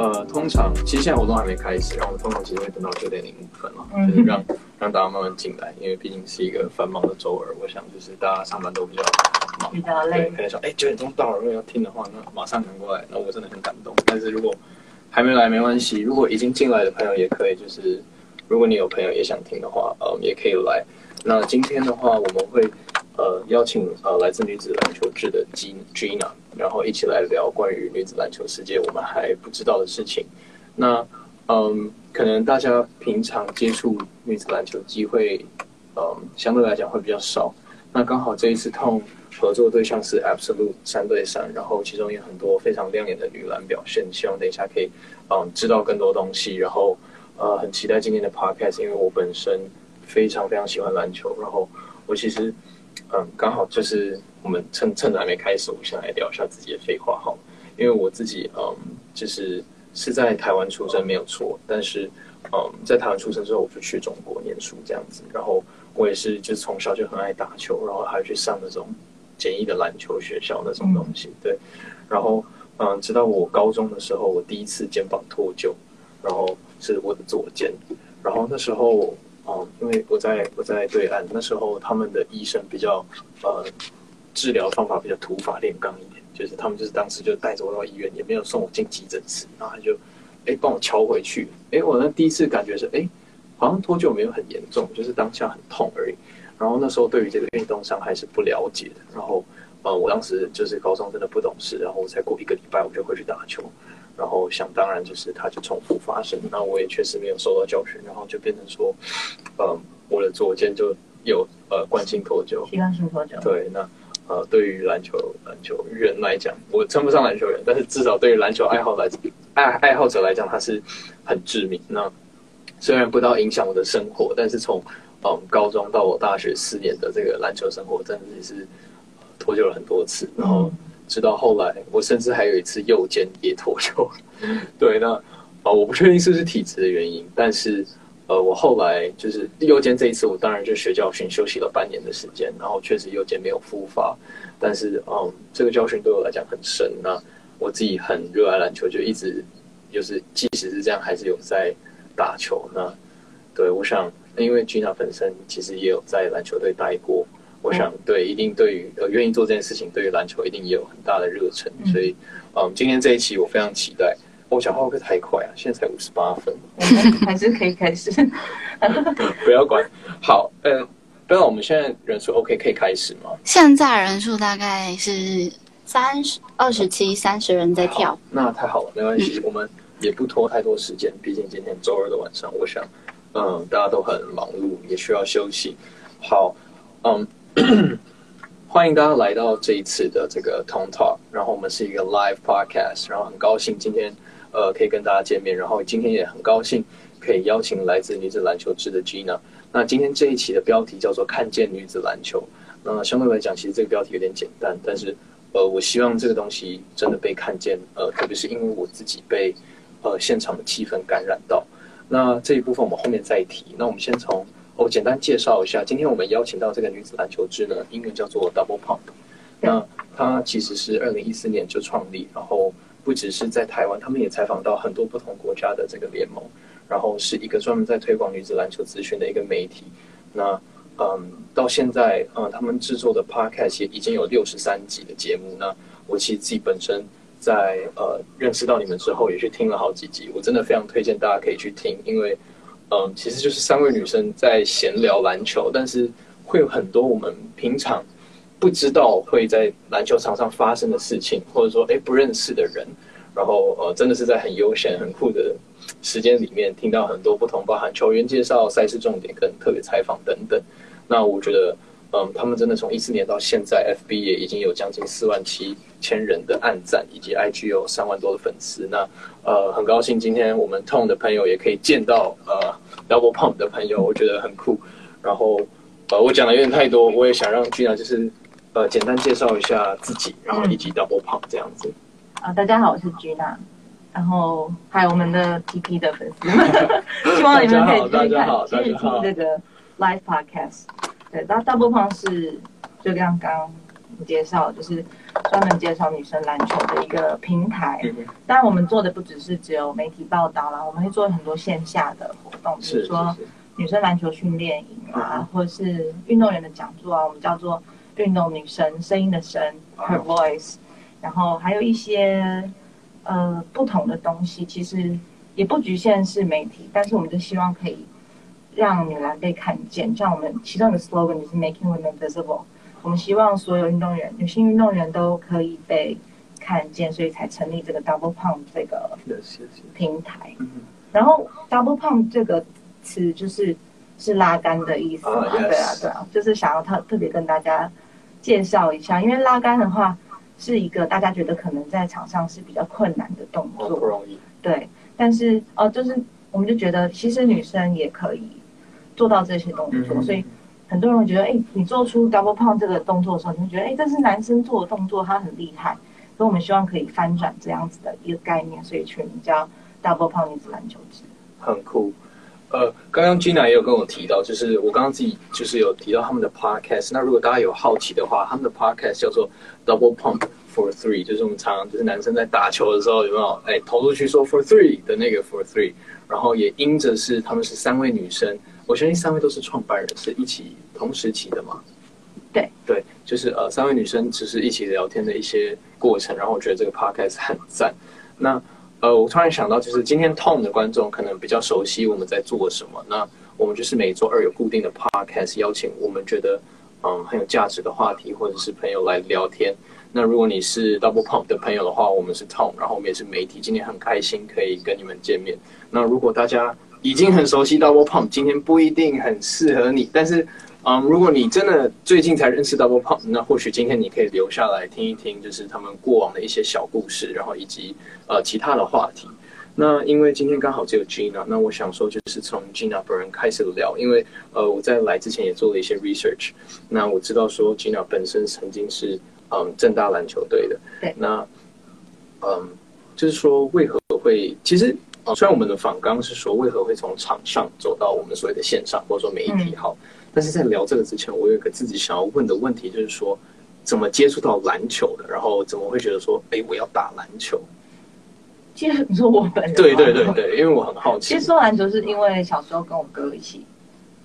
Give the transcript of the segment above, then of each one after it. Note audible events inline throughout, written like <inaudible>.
呃，通常其实现在活动还没开始，然后我们通常其实会等到九点零五分嘛，就是让让大家慢慢进来，因为毕竟是一个繁忙的周二，我想就是大家上班都比较忙，比较累对，可能说哎九点钟到了，如果要听的话，那马上赶过来，那我真的很感动。但是如果还没来没关系，如果已经进来的朋友也可以，就是如果你有朋友也想听的话，呃，也可以来。那今天的话，我们会呃邀请呃来自女子篮球志的 Gina，然后一起来聊关于女子篮球世界我们还不知道的事情。那嗯，可能大家平常接触女子篮球机会，嗯，相对来讲会比较少。那刚好这一次痛合作对象是 Absolute 三对三，然后其中有很多非常亮眼的女篮表现，希望等一下可以嗯知道更多东西，然后呃很期待今天的 Podcast，因为我本身非常非常喜欢篮球，然后我其实嗯刚好就是我们趁趁着还没开始，我先来聊一下自己的废话哈，因为我自己嗯就是是在台湾出生没有错，但是嗯在台湾出生之后我就去中国念书这样子，然后我也是就是从小就很爱打球，然后还去上那种。简易的篮球学校那种东西，对。然后，嗯，直到我高中的时候，我第一次肩膀脱臼，然后是我的左肩。然后那时候，嗯，因为我在我在对岸，那时候他们的医生比较，呃，治疗方法比较土法炼钢一点，就是他们就是当时就带着我到医院，也没有送我进急诊室，然后他就，哎，帮我敲回去。哎，我那第一次感觉是，哎，好像脱臼没有很严重，就是当下很痛而已。然后那时候对于这个运动伤害是不了解的，然后呃，我当时就是高中真的不懂事，然后我才过一个礼拜我就回去打球，然后想当然就是它就重复发生，那我也确实没有受到教训，然后就变成说，呃，我的左肩就有呃惯性脱臼，习惯性脱臼，对，那呃对于篮球篮球人来讲，我称不上篮球人，但是至少对于篮球爱好来爱爱好者来讲，它是很致命。那虽然不到影响我的生活，但是从嗯，高中到我大学四年的这个篮球生活，真的是脱臼了很多次。然后直到后来，我甚至还有一次右肩也脱臼。<laughs> 对，那啊，我不确定是不是体质的原因，但是呃，我后来就是右肩这一次，我当然就学教训，休息了半年的时间，然后确实右肩没有复发。但是嗯，这个教训对我来讲很深。那我自己很热爱篮球，就一直就是即使是这样，还是有在打球。那对我想。因为 Gina 本身其实也有在篮球队待过，我想对一定对于呃愿意做这件事情，对于篮球一定也有很大的热忱，所以嗯，今天这一期我非常期待。我讲话会不会太快啊？现在才五十八分，<laughs> 还是可以开始。<laughs> 不要管。好，呃，不知道我们现在人数 OK 可以开始吗？现在人数大概是三十二十七三十人在跳，那太好了，没关系，我们也不拖太多时间，毕竟今天周二的晚上，我想。嗯，大家都很忙碌，也需要休息。好，嗯，<clears throat> 欢迎大家来到这一次的这个 Tone Talk。然后我们是一个 live podcast，然后很高兴今天呃可以跟大家见面。然后今天也很高兴可以邀请来自女子篮球志的 Gina。那今天这一期的标题叫做“看见女子篮球”。那相对来讲，其实这个标题有点简单，但是呃，我希望这个东西真的被看见。呃，特别是因为我自己被呃现场的气氛感染到。那这一部分我们后面再提。那我们先从我简单介绍一下，今天我们邀请到这个女子篮球志呢，英文叫做 Double Pump。那它其实是二零一四年就创立，然后不只是在台湾，他们也采访到很多不同国家的这个联盟，然后是一个专门在推广女子篮球资讯的一个媒体。那嗯，到现在嗯，他们制作的 Podcast 也已经有六十三集的节目。那我其实自己本身。在呃认识到你们之后，也去听了好几集，我真的非常推荐大家可以去听，因为嗯，其实就是三位女生在闲聊篮球，但是会有很多我们平常不知道会在篮球场上发生的事情，或者说哎不认识的人，然后呃真的是在很悠闲很酷的时间里面听到很多不同，包含球员介绍、赛事重点跟特别采访等等。那我觉得嗯，他们真的从一四年到现在，FB 也已经有将近四万七。千人的暗赞，以及 IG 有三万多的粉丝。那呃，很高兴今天我们 Tone 的朋友也可以见到呃 Double Pump 的朋友，我觉得很酷。然后呃，我讲的有点太多，我也想让 Gina 就是呃简单介绍一下自己，然后以及 Double Pump 这样子。啊，大家好，我是 Gina，然后还有我们的 TP 的粉丝们，<laughs> 希望你们可以继续看，继续听这个 Live Podcast。对，那 Double Pump 是就刚刚。介绍，就是专门介绍女生篮球的一个平台。当然，我们做的不只是只有媒体报道啦，我们会做很多线下的活动，比如说，女生篮球训练营嗯啊，或者是运动员的讲座啊，我们叫做运动女神，声音的声，her 哦 voice，然后还有一些呃不同的东西，其实也不局限是媒体，但是我们就希望可以让女篮被看见，像我们其中的 slogan 就是 making women visible，我们希望所有运动员，女性运动员都可以被看见，所以才成立这个 double pump 这个平台。然后 double pump 这个词就是是拉杆的意思嘛对啊，对啊，就是想要特特别跟大家介绍一下，因为拉杆的话是一个大家觉得可能在场上是比较困难的动作不，容易，对，但是哦，就是我们就觉得其实女生也可以做到这些动作，嗯所以很多人会觉得，哎，你做出 double pump 这个动作的时候，你会觉得，哎，这是男生做的动作，他很厉害，所以我们希望可以翻转这样子的一个概念，所以取名叫 double pump 女子篮球制。很酷。呃，刚刚 Gina 也有跟我提到，就是我刚刚自己就是有提到他们的 podcast。那如果大家有好奇的话，他们的 podcast 叫做 Double Pump for Three，就是我们常常就是男生在打球的时候有没有哎投出去说 for three 的那个 for three，然后也因着是他们是三位女生，我相信三位都是创办人，是一起同时期的嘛。对对，就是呃三位女生只是一起聊天的一些过程，然后我觉得这个 podcast 很赞。那呃，我突然想到，就是今天 Tom 的观众可能比较熟悉我们在做什么。那我们就是每周二有固定的 podcast，邀请我们觉得嗯很有价值的话题，或者是朋友来聊天。那如果你是 Double Pump 的朋友的话，我们是 Tom，然后我们也是媒体，今天很开心可以跟你们见面。那如果大家已经很熟悉 Double Pump，今天不一定很适合你，但是嗯，如果你真的最近才认识 Double Pump，那或许今天你可以留下来听一听，就是他们过往的一些小故事，然后以及呃其他的话题。那因为今天刚好只有 Gina，那我想说就是从 Gina 本人开始聊，因为呃我在来之前也做了一些 research，那我知道说 Gina 本身曾经是嗯正大篮球队的，对那嗯就是说为何会其实。呃虽然我们的访纲是说为何会从场上走到我们所谓的线上，或者说媒体好，但是在聊这个之前，我有一个自己想要问的问题，就是说怎么接触到篮球的，然后怎么会觉得说，哎，我要打篮球？其实你说我本人对对对对，因为我很好奇其实。说篮球是因为小时候跟我哥一起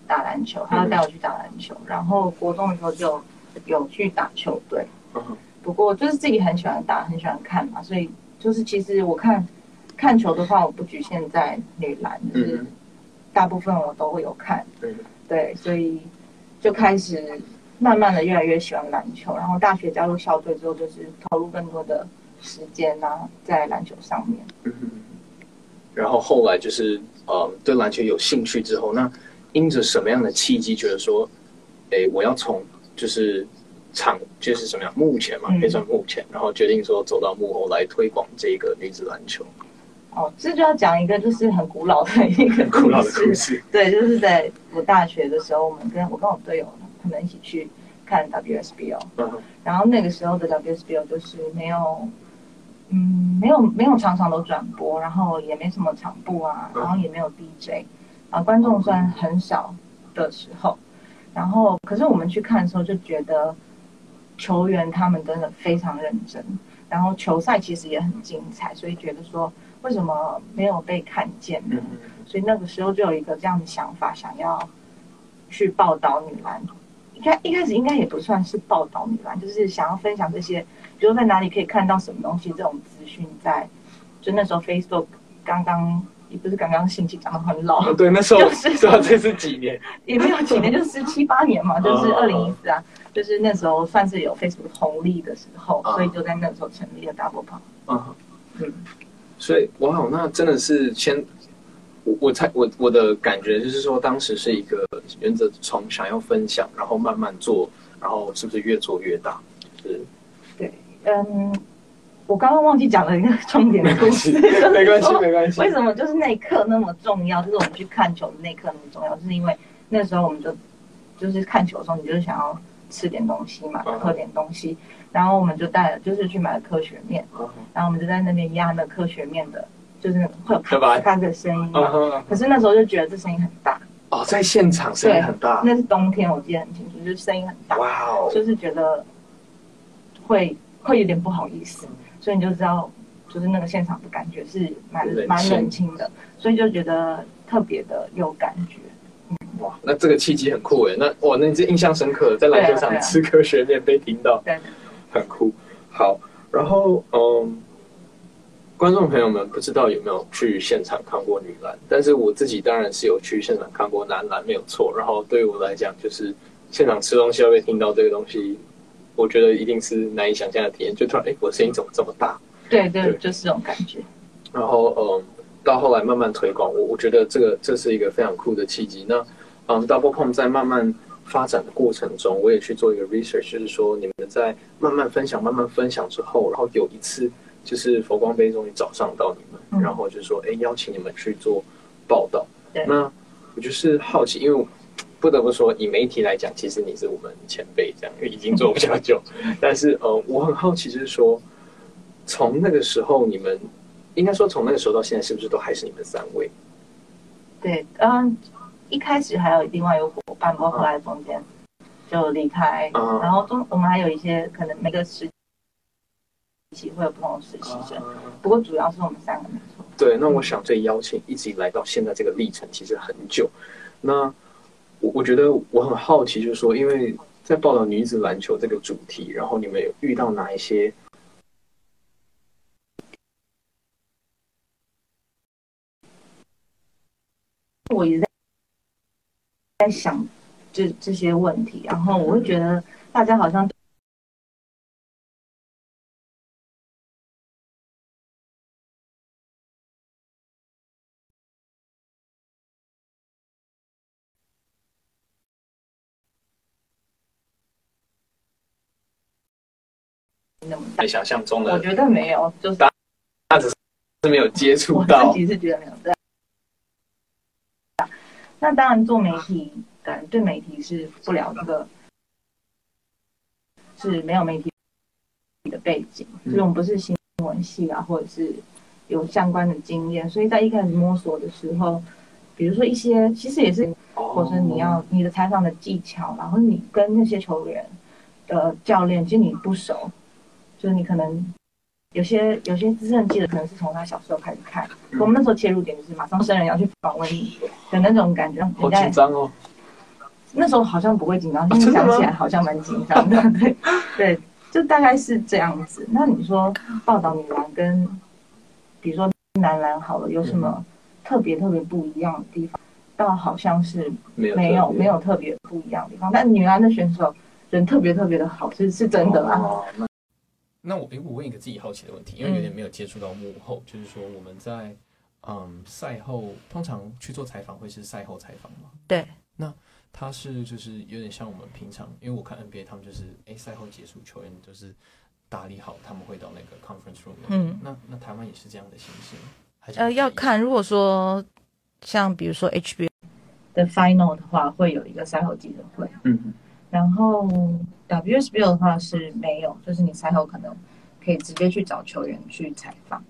打篮球，他要带我去打篮球，然后国中的时候就有去打球队。嗯不过就是自己很喜欢打，很喜欢看嘛，所以就是其实我看看球的话，我不局限在女篮，就是嗯大部分我都会有看。嗯对，所以就开始慢慢的越来越喜欢篮球，然后大学加入校队之后，就是投入更多的时间啊在篮球上面。嗯哼。然后后来就是呃对篮球有兴趣之后，那因着什么样的契机，觉得说，哎，我要从就是场就是什么样幕前嘛，嗯。可以算幕前，然后决定说走到幕后来推广这个女子篮球，哦，这就要讲一个就是很古老的一个古老的事故事。<laughs> 对，就是在我大学的时候，我们跟我跟我队友他们一起去看 WSBL，嗯。然后那个时候的 WSBL 就是没有，嗯，没有没有常常都转播，然后也没什么场布啊，嗯。然后也没有 DJ，啊，观众虽然很少的时候，然后可是我们去看的时候就觉得球员他们真的非常认真，然后球赛其实也很精彩，所以觉得说为什么没有被看见呢？嗯所以那个时候就有一个这样的想法，想要去报道女篮。一开一开始应该也不算是报道女篮，就是想要分享这些，比如在哪里可以看到什么东西这种资讯在。就那时候 Facebook 刚刚也不是刚刚兴起，讲的很老，哦，对，那时候 <laughs> 就是知道这是几年，<laughs> 也没有几年，就是七八年嘛，<laughs> 就是哦二零一四啊，就是那时候算是有 Facebook 红利的时候，哦所以就在那时候成立了 Double。嗯。嗯，所以哇，那真的是先，我我猜我我的感觉就是说，当时是一个原则从想要分享，然后慢慢做，然后是不是越做越大？是对，嗯，我刚刚忘记讲了一个重点的故事，没关系没关系为什么就是那一刻那么重要？就是我们去看球的那一刻那么重要，就是因为那时候我们就就是看球的时候，你就是想要吃点东西嘛，嗯。喝点东西，然后我们就带了，就是去买了科学面，嗯。然后我们就在那边压那科学面的，就是会有咔咔的声音嘛。可是那时候就觉得这声音很大，哦，在现场声音很大，那是冬天，我记得很清楚，就是声音很大，哇哦，就是觉得会会有点不好意思，所以你就知道，就是那个现场的感觉是蛮蛮冷清的，所以就觉得特别的有感觉。哇，那这个契机很酷哎。那哇，那你这印象深刻，在篮球场吃科学面被听到，对，很酷。好，然后嗯，观众朋友们不知道有没有去现场看过女篮，但是我自己当然是有去现场看过男篮，没有错。然后对于我来讲，就是现场吃东西要被听到这个东西，我觉得一定是难以想象的体验。就突然，哎，我声音怎么这么大？对对，对就是这种感觉。然后嗯，到后来慢慢推广，我我觉得这个这是一个非常酷的契机。那嗯，Double Pump 在慢慢发展的过程中，我也去做一个 research，就是说你们在慢慢分享、慢慢分享之后，然后有一次就是佛光杯终于找上到你们，嗯然后就说哎邀请你们去做报道。那我就是好奇，因为不得不说，以媒体来讲，其实你是我们前辈，这样因为已经做比较久。<laughs> 但是呃，我很好奇，就是说从那个时候你们。应该说，从那个时候到现在，是不是都还是你们三位？对，嗯，一开始还有另外有伙伴，包括后来中间就离开，嗯然后中我们还有一些可能每个时期会有不同的实习生，不过主要是我们三个没错。对，那我想这邀请一直以来到现在这个历程其实很久。那我我觉得我很好奇，就是说，因为在报道女子篮球这个主题，然后你们有遇到哪一些？我一直在在想这这些问题，然后我会觉得大家好像那么大，想象中的，我觉得没有，就是是没有接触我到自。己是觉得没有这样。那当然，做媒体，对媒体是不了这个，是没有媒体的背景，就是我们不是新闻系啊，或者是有相关的经验，所以在一开始摸索的时候，比如说一些，其实也是，或者是你要你的采访的技巧，然后你跟那些球员的教练，其实你不熟，就是你可能有些有些资深记者可能是从他小时候开始看，嗯我们那时候切入点就是马上生人要去访问你的那种感觉，让好人家紧张哦。那时候好像不会紧张，现在真的吗想起来好像蛮紧张的，对对，就大概是这样子。那你说报道女篮跟比如说男篮好了，有什么特别特别不一样的地方？倒好像是没有没有特别没有特别不一样的地方，但女篮的选手人特别特别的好，是是真的啊。哦那那我诶，我问一个自己好奇的问题，因为有点没有接触到幕后，就是说我们在嗯赛后通常去做采访会是赛后采访吗？对，那他是就是有点像我们平常，因为我看 NBA 他们就是诶赛后结束球员就是打理好，他们会到那个 conference room。嗯那那台湾也是这样的形式吗？还是呃，要看，如果说像比如说 HBO 的 final 的话会有一个赛后记者会，嗯，然后 WSBL 的话是没有，就是你赛后可能可以直接去找球员去采访，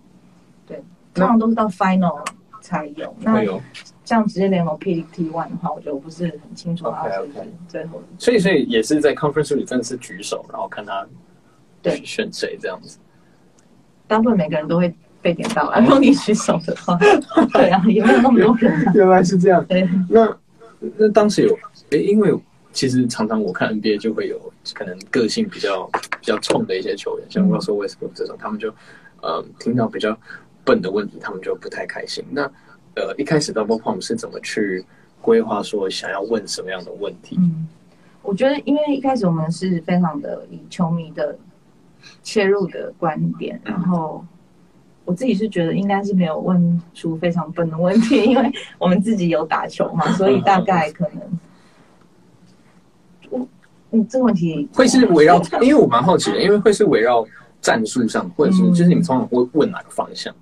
对，通常都是到 final 才有。那会有。像直接联盟 PDT One 的话，我觉得我不是很清楚 OK，它是不是 OK 最后的。所以所以也是在 conference 里真的是举手，然后看他对选谁这样子。大部分每个人都会被点到啊，如果你举手的话，<laughs> 对啊，也没有那么多人啊。原来是这样。对，那那当时有哎，因为其实常常我看 NBA 就会有可能个性比较比较冲的一些球员，像 Russell Westbrook 这种，他们就呃听到比较笨的问题，他们就不太开心。那呃一开始 Double Pump 是怎么去规划说想要问什么样的问题？嗯，我觉得因为一开始我们是非常的以球迷的切入的观点，嗯然后我自己是觉得应该是没有问出非常笨的问题，因为我们自己有打球嘛，所以大概可能，我嗯这个问题会是围绕，因为我蛮好奇的，因为会是围绕战术上，或者是嗯。就是你们通常会问哪个方向？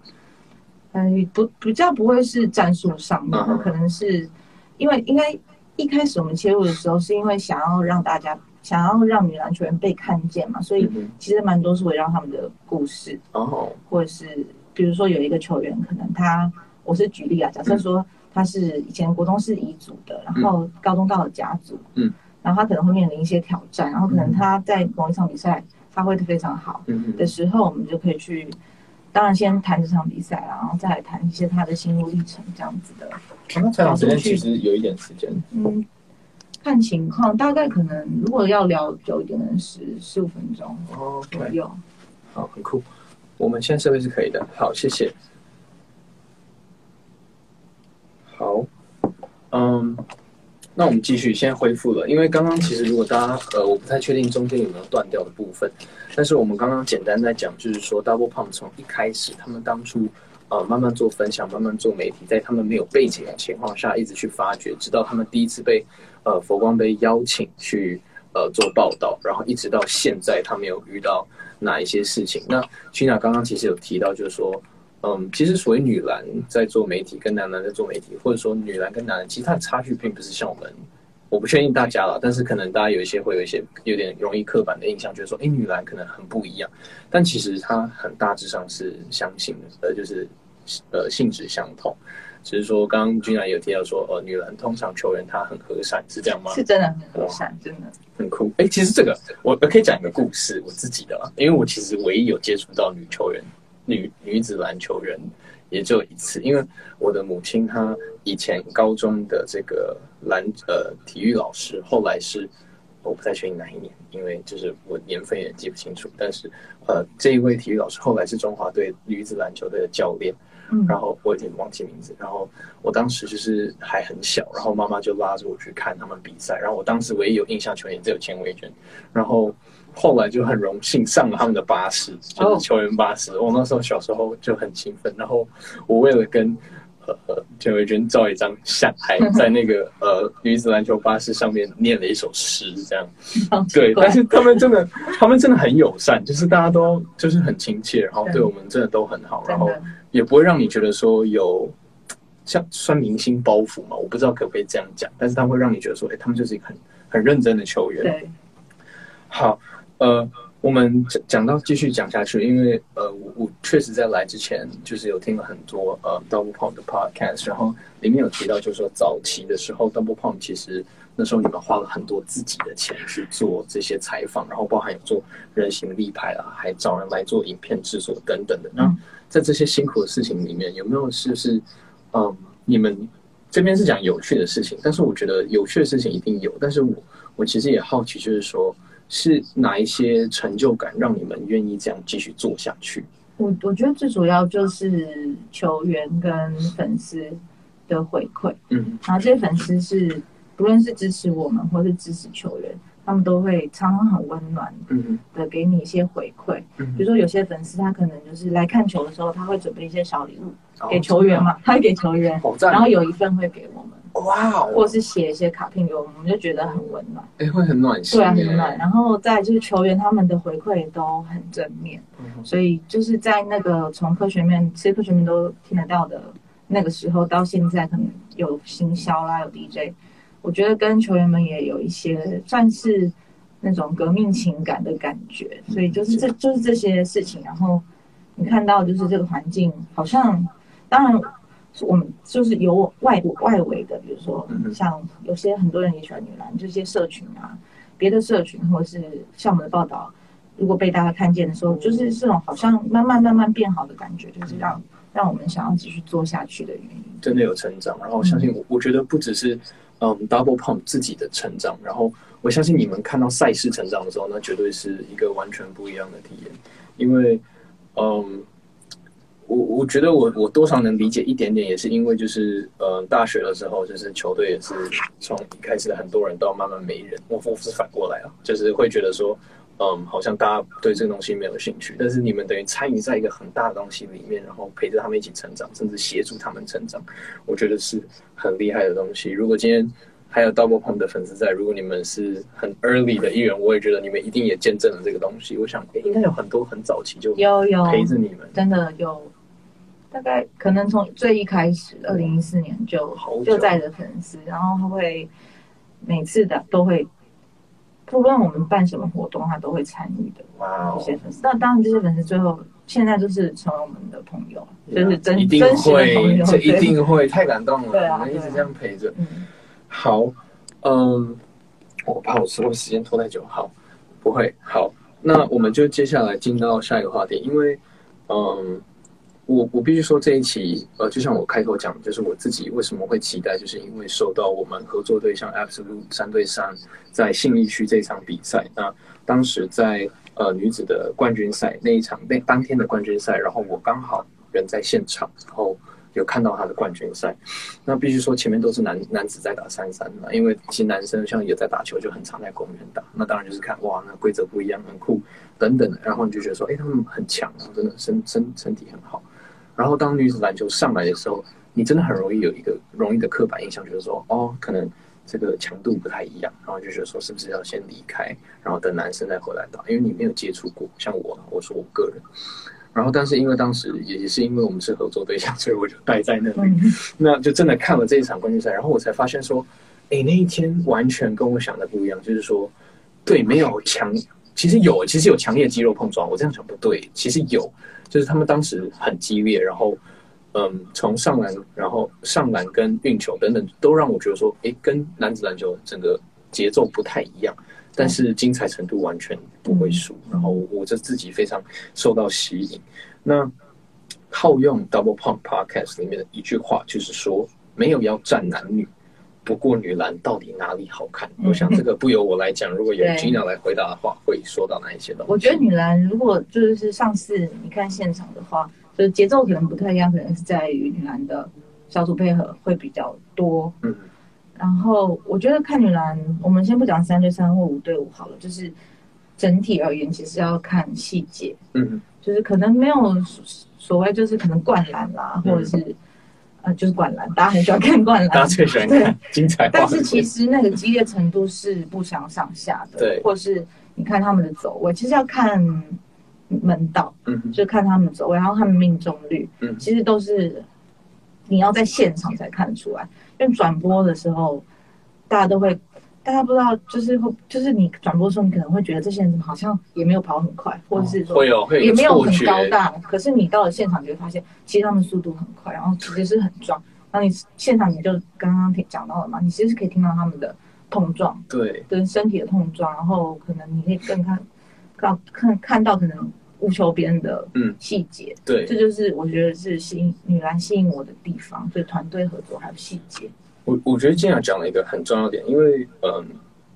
嗯，不比较不会是战术上面，可能是因为应该一开始我们切入的时候，是因为想要让大家想要让女篮球员被看见嘛，所以嗯其实蛮多是围绕他们的故事，哦，或者是比如说有一个球员，可能他我是举例啊，假设说他是以前国中是乙组的，然后高中到了甲组，嗯，然后他可能会面临一些挑战，然后可能他在某一场比赛发挥的非常好的时候，我们就可以去，当然先谈这场比赛啦，然后再来谈一些他的心路历程这样子的。那采访时间其实有一点时间，嗯，看情况，大概可能如果要聊久一点，可能十十五分钟左右。好，很酷。我们现在设备是可以的，好，谢谢。好，嗯，那我们继续，现在恢复了。因为刚刚其实如果大家呃，我不太确定中间有没有断掉的部分，但是我们刚刚简单在讲，就是说 Double Pump 从一开始，他们当初呃慢慢做分享，慢慢做媒体，在他们没有背景的情况下，一直去发掘，直到他们第一次被呃佛光杯邀请去呃做报道，然后一直到现在，他们有遇到哪一些事情。那 Gina 刚刚其实有提到，就是说。嗯，其实所谓女篮在做媒体，跟男篮在做媒体，或者说女篮跟男篮，其实它的差距并不是像我们，我不确定大家了，但是可能大家有一些会有一些有点容易刻板的印象，觉得说，哎，女篮可能很不一样，但其实它很大致上是相信的，呃，就是呃性质相同，只是说刚刚君然有提到说，呃，女篮通常球员她很和善，是这样吗？是真的很和善，真的。很酷。哎、其实这个我我可以讲一个故事，我自己的啦，因为我其实唯一有接触到女球员、女女子篮球员，也就一次，因为我的母亲她以前高中的这个篮呃体育老师，后来是我不太确定哪一年，因为就是我年份也记不清楚，但是呃这一位体育老师后来是中华队女子篮球队的教练。嗯，然后我已经忘记名字，然后我当时就是还很小，然后妈妈就拉着我去看他们比赛，然后我当时唯一有印象球员只有钱伟娟，然后后来就很荣幸上了他们的巴士，就是球员巴士，我那时候小时候就很兴奋，然后我为了跟呃呃钱维娟照一张相，还在那个 <laughs> 呃女子篮球巴士上面念了一首诗，这样。对，但是他们真的，他们真的很友善，就是大家都就是很亲切，然后对我们真的都很好，然后也不会让你觉得说有像算明星包袱嘛，我不知道可不可以这样讲，但是他会让你觉得说，哎、他们就是一个很很认真的球员。对，好，呃，我们讲讲到继续讲下去，因为呃，我我确实在来之前就是有听了很多呃 Double Pump 的 podcast，然后里面有提到，就是说早期的时候 Double Pump 其实那时候你们花了很多自己的钱去做这些采访，然后包含有做人形立牌啊，还找人来做影片制作等等的。那在这些辛苦的事情里面，有没有是不是嗯，你们这边是讲有趣的事情，但是我觉得有趣的事情一定有，但是我我其实也好奇，就是说。是哪一些成就感让你们愿意这样继续做下去？我我觉得最主要就是球员跟粉丝的回馈，嗯然后这些粉丝是不论是支持我们或是支持球员，他们都会常常很温暖嗯的给你一些回馈。嗯比如说有些粉丝他可能就是来看球的时候，他会准备一些小礼物哦给球员嘛，他会给球员！然后有一份会给我们，哇哦，或是写一些卡片给我们，我们就觉得很温暖。哎、会很暖心，对啊，很暖。。然后再就是球员他们的回馈都很正面，嗯所以就是在那个从科学面、其实科学面都听得到的那个时候到现在，可能有行销啦，有 DJ，我觉得跟球员们也有一些算是那种革命情感的感觉，所以就是这就是这些事情，然后你看到就是这个环境好像，当然。我们就是有外部外围的，比如说像有些很多人也喜欢女篮，这些社群啊，别的社群或者是像我们的报道，如果被大家看见的时候，就是这种好像慢慢慢慢变好的感觉，就是让让我们想要继续做下去的原因。真的有成长。然后我相信我，我觉得不只是嗯 Double Pump 自己的成长，然后我相信你们看到赛事成长的时候，那绝对是一个完全不一样的体验。因为嗯，我我觉得我我多少能理解一点点，也是因为就是呃大学的时候，就是球队也是从一开始的很多人到慢慢没人，我我是反过来啊，就是会觉得说。嗯，好像大家对这个东西没有兴趣，但是你们等于参与在一个很大的东西里面，然后陪着他们一起成长，甚至协助他们成长，我觉得是很厉害的东西。如果今天还有 Double Pump 的粉丝在，如果你们是很 early 的一员，我也觉得你们一定也见证了这个东西。我想诶应该有很多很早期就有有陪着你们，真的有，大概可能从最一开始，二零一四年就就在的粉丝，然后他会每次的都会，不论我们办什么活动，他都会参与的。哇哦，这些粉丝，那当然这些粉丝最后现在就是成为我们的朋友，就是真一定真实的朋会，友，这一定会，太感动了，对啊一直这样陪着。嗯，好，嗯，我怕我说时间拖太久，好，不会，好，那我们就接下来进到下一个话题，因为，嗯，我我必须说这一期，呃，就像我开头讲，就是我自己为什么会期待，就是因为受到我们合作对象 Absolute 三对三在信义区这场比赛，那当时在呃女子的冠军赛那一场那当天的冠军赛，然后我刚好人在现场，然后。有看到他的冠军赛，那必须说前面都是男男子在打三三嘛，因为其实男生像也在打球，就很常在公园打。那当然就是看哇，那规则不一样，很酷等等的。然后你就觉得说，哎，他们很强，真的身身身体很好。然后当女子篮球上来的时候，你真的很容易有一个容易的刻板印象，就是说，哦，可能这个强度不太一样。然后就觉得说，是不是要先离开，然后等男生再回来打？因为你没有接触过，像我，我说我个人。然后，但是因为当时也是因为我们是合作对象，所以我就待在那里。那就真的看了这一场冠军赛，然后我才发现说，哎，那一天完全跟我想的不一样。就是说，对，没有强，其实有，其实有强烈肌肉碰撞。我这样想不对，其实有，就是他们当时很激烈，然后，嗯，从上篮，然后上篮跟运球等等，都让我觉得说，哎，跟男子篮球整个节奏不太一样。但是精彩程度完全不会输，然后我这自己非常受到吸引。那套用 Double Pump Podcast 里面的一句话就是说，没有要战男女，不过女篮到底哪里好看？我想这个不由我来讲，如果有 Gina 来回答的话，会说到哪一些东西？我觉得女篮如果就是上次你看现场的话，就是节奏可能不太一样，可能是在于女篮的小组配合会比较多。嗯。然后我觉得看女篮，我们先不讲三对三或五对五好了，就是整体而言，其实要看细节。嗯，就是可能没有所谓，就是可能灌篮啦，或者是呃，就是灌篮，大家很喜欢看灌篮，大家最喜欢看精彩。但是其实那个激烈程度是不相上下的，对。或是你看他们的走位，其实要看门道，嗯，就看他们的走位，然后他们命中率，嗯，其实都是你要在现场才看得出来。因为转播的时候，大家都会，大家不知道，就是会，就是你转播的时候，你可能会觉得这些人好像也没有跑很快，或者是说也没有很高大。可是你到了现场，你会发现，其实他们速度很快，然后其实是很壮。然后你现场你就刚刚听讲到了嘛，你其实是可以听到他们的碰撞，对，跟身体的碰撞，然后可能你可以更看，看看看到可能。无球边的嗯细节，对，这就是我觉得是吸引女篮吸引我的地方，所以团队合作还有细节。我我觉得这样讲了一个很重要点，因为嗯，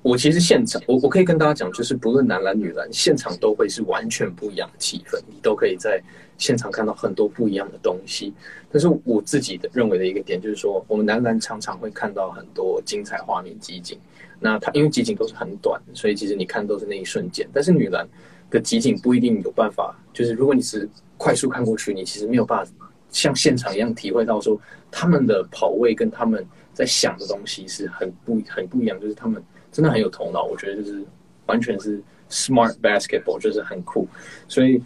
我其实现场我我可以跟大家讲，就是不论男篮女篮，现场都会是完全不一样的气氛，你都可以在现场看到很多不一样的东西。但是我自己的认为的一个点就是说，我们男篮常常会看到很多精彩画面集锦，那它因为集锦都是很短，所以其实你看都是那一瞬间。但是女篮。的集锦不一定有办法，就是如果你是快速看过去，你其实没有办法像现场一样体会到说他们的跑位跟他们在想的东西是很不很不一样，就是他们真的很有头脑，我觉得就是完全是 smart basketball，就是很酷。所以，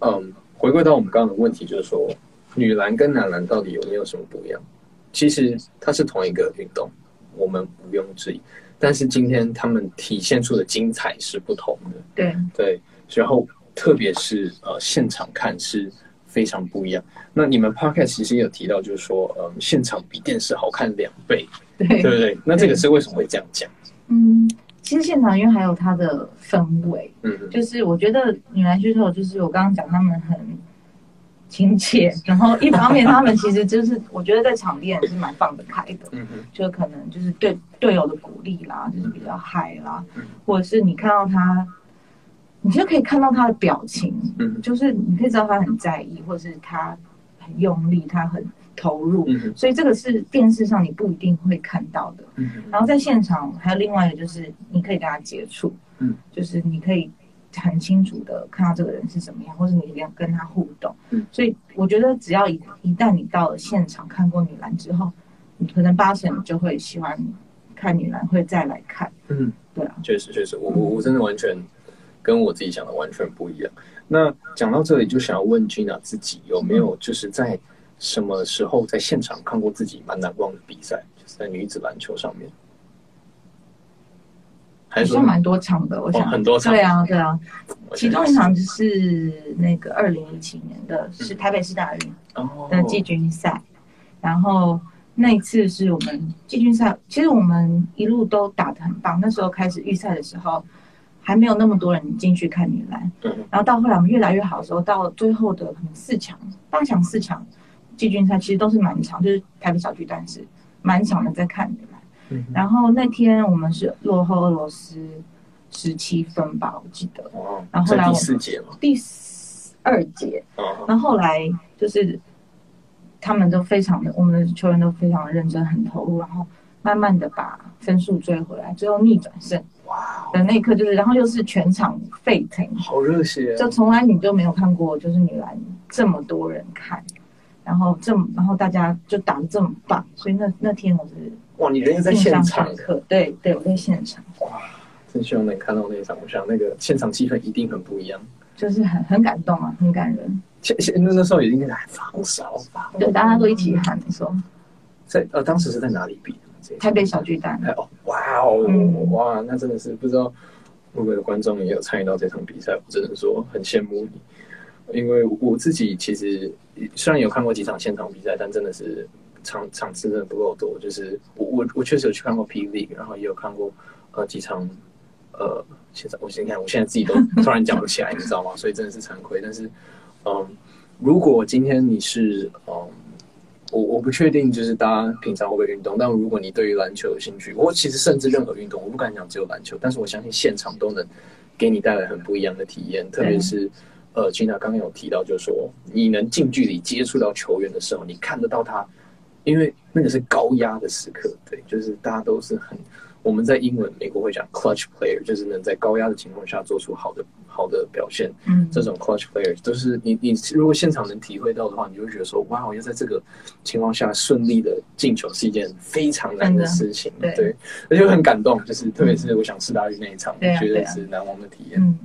嗯，回归到我们刚刚的问题，就是说女篮跟男篮到底有没有什么不一样？其实它是同一个运动，我们毋庸置疑。但是今天他们体现出的精彩是不同的，对对，然后特别是呃现场看是非常不一样。那你们 podcast 其实有提到，就是说嗯现场比电视好看两倍，对对不对？那这个是为什么会这样讲？嗯，其实现场因为还有它的氛围，嗯，就是我觉得女篮选手就是我刚刚讲他们很。亲切，<laughs> 然后一方面他们其实就是我觉得在场边是蛮放得开的，嗯就可能就是对队友的鼓励啦，就是比较嗨啦，或者是你看到他，你就可以看到他的表情，嗯，就是你可以知道他很在意，或者是他很用力，他很投入，嗯。所以这个是电视上你不一定会看到的，嗯。然后在现场还有另外一个就是你可以跟他接触，嗯，就是你可以。很清楚的看到这个人是什么样，或者你跟跟他互动，嗯，所以我觉得只要一一旦你到了现场看过女篮之后，你可能八成就会喜欢看女篮，会再来看，嗯，对啊，确实确实，我我我真的完全跟我自己想的完全不一样。那讲到这里，就想要问 Gina 自己有没有就是在什么时候在现场看过自己蛮难忘的比赛，就是在女子篮球上面。还是蛮多场的，我想很多场。对啊，对啊，其中一场就是那个二零一七年的是台北市大运的季军赛，然后那一次是我们季军赛，其实我们一路都打得很棒。那时候开始预赛的时候，还没有那么多人进去看女篮。嗯然后到后来我们越来越好的时候，到最后的可能四强、八强、四强季军赛，其实都是满场，就是台北小巨蛋是满场的在看女篮。嗯然后那天我们是落后俄罗斯十七分吧，我记得然后后来我四节嘛，第二节。哦，然后后来就是他们都非常的，我们的球员都非常的认真，很投入，然后慢慢的把分数追回来，最后逆转胜哇，的那一刻，就是然后又是全场沸腾，好热血就啊！从来你就没有看过，就是女篮这么多人看，然后这么然后大家就打得这么棒，所以那那天我是哇，你人又在现场对对，我在现场，哇真希望能看到那一场。我想那个现场气氛一定很不一样。就是很很感动啊，很感人，现现那那时候已经在放哨吧？对，大家都一起喊说在呃，当时是在哪里比的？台北小巨蛋，哎哦，哇哦，嗯哇，那真的是不知道会不会有观众也有参与到这场比赛，我只能说很羡慕你，因为我自己其实虽然有看过几场现场比赛，但真的是场场次真的不够多。就是我我我确实有去看过 P League，然后也有看过呃几场呃现在我先看，我现在自己都突然讲不起来，你知道吗？所以真的是惭愧。但是嗯，如果今天你是嗯。我我不确定，就是大家平常会不会运动，但如果你对于篮球有兴趣，我其实甚至任何运动，我不敢讲只有篮球，但是我相信现场都能给你带来很不一样的体验，特别是呃，Gina 刚刚有提到，就是说你能近距离接触到球员的时候，你看得到他，因为那个是高压的时刻，对，就是大家都是很我们在英文美国会讲 clutch player，就是能在高压的情况下做出好的好的表现，嗯，这种 clutch player 都是你你如果现场能体会到的话，你就会觉得说，哇，我要在这个情况下顺利的进球是一件非常难的事情，对，而且很感动，就是特别是我想吃大鱼那一场，绝对是难忘的体验。嗯，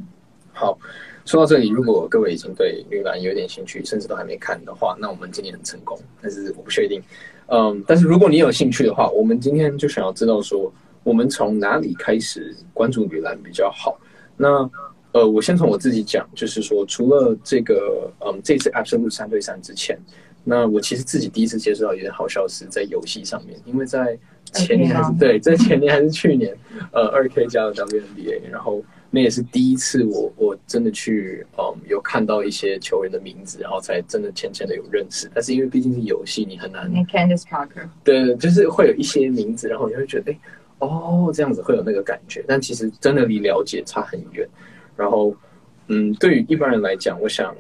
好，说到这里，如果各位已经对女篮有点兴趣，甚至都还没看的话，那我们今年很成功，但是我不确定。嗯，但是如果你有兴趣的话，我们今天就想要知道说，我们从哪里开始关注女篮比较好？那呃，我先从我自己讲，就是说，除了这个，嗯，这次 Absolute 三对三之前，那我其实自己第一次接触到有点好消息在游戏上面，因为在前年还是 2K 吗对，在前年还是去年，呃，二 K 加了 WNBA，然后那也是第一次我我真的去，嗯，有看到一些球员的名字，然后才真的浅浅的有认识。但是因为毕竟是游戏，你很难 Candice Parker，对，就是会有一些名字，然后你会觉得，哎，哦，这样子会有那个感觉，但其实真的离了解差很远。然后，嗯，对于一般人来讲，我想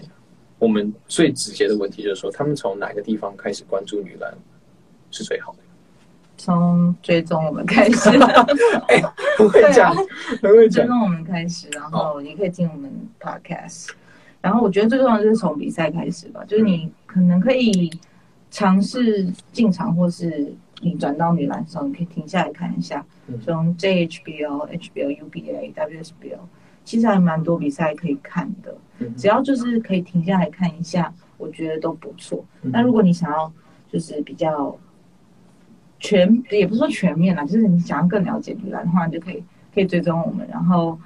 我们最直接的问题就是说，他们从哪个地方开始关注女篮是最好的？从追踪我们开始，不会讲，不会讲。<laughs> 追踪我们开始，然后也可以进我们 Podcast。然后我觉得最重要的就是从比赛开始吧，就是你可能可以尝试进场，或是你转到女篮的时候，你可以停下来看一下嗯，从 JHBL、HBL、UBA、WSBL，其实还蛮多比赛可以看的。嗯只要就是可以停下来看一下，我觉得都不错。嗯那如果你想要就是比较全，也不是说全面啦，就是你想要更了解女篮的话，你就可以可以追踪我们，然后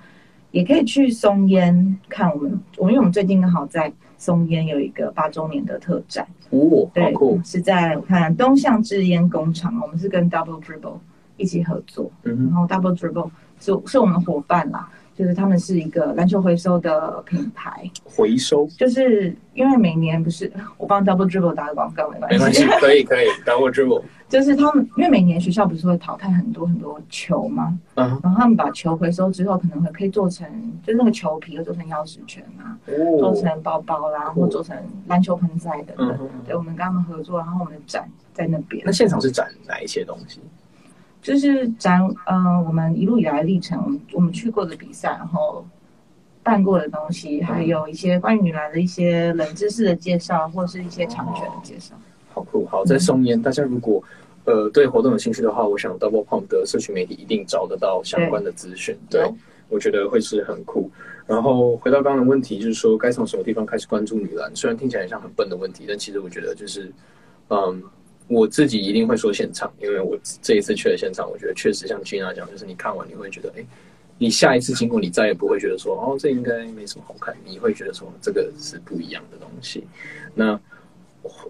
也可以去松烟看我们，我因为我们最近刚好在松烟有一个八周年的特展，哦，好对，，是在我看东向制烟工厂，我们是跟 Double Dribble 一起合作，嗯哼，然后 Double Dribble 是是我们的伙伴啦。就是他们是一个篮球回收的品牌，回收？就是因为每年不是 <laughs> 我帮 Double Dribble 打个广告没关系，没关系，可以可以，等我之后，就是他们因为每年学校不是会淘汰很多很多球吗？嗯，然后他们把球回收之后，可能会可以做成，就是那个球皮会做成钥匙圈啊，做哦，成包包啦，酷或做成篮球盆栽等等。对，我们跟他们合作，然后我们的展在那边。那，现场是展哪一些东西？就是展呃我们一路以来的历程，我们去过的比赛，然后办过的东西，还有一些关于女篮的一些冷知识的介绍，或是一些场卷的介绍。好酷！好，在松烟，大家如果呃对活动有兴趣的话，我想 Double Pump 的社群媒体一定找得到相关的资讯。对有，我觉得会是很酷。然后回到刚刚的问题，就是说该从什么地方开始关注女篮？虽然听起来像很笨的问题，但其实我觉得就是，嗯，我自己一定会说现场，因为我这一次去了现场，我觉得确实像 Gina 讲，就是你看完你会觉得，哎，你下一次经过，你再也不会觉得说，哦，这应该没什么好看，你会觉得说这个是不一样的东西。那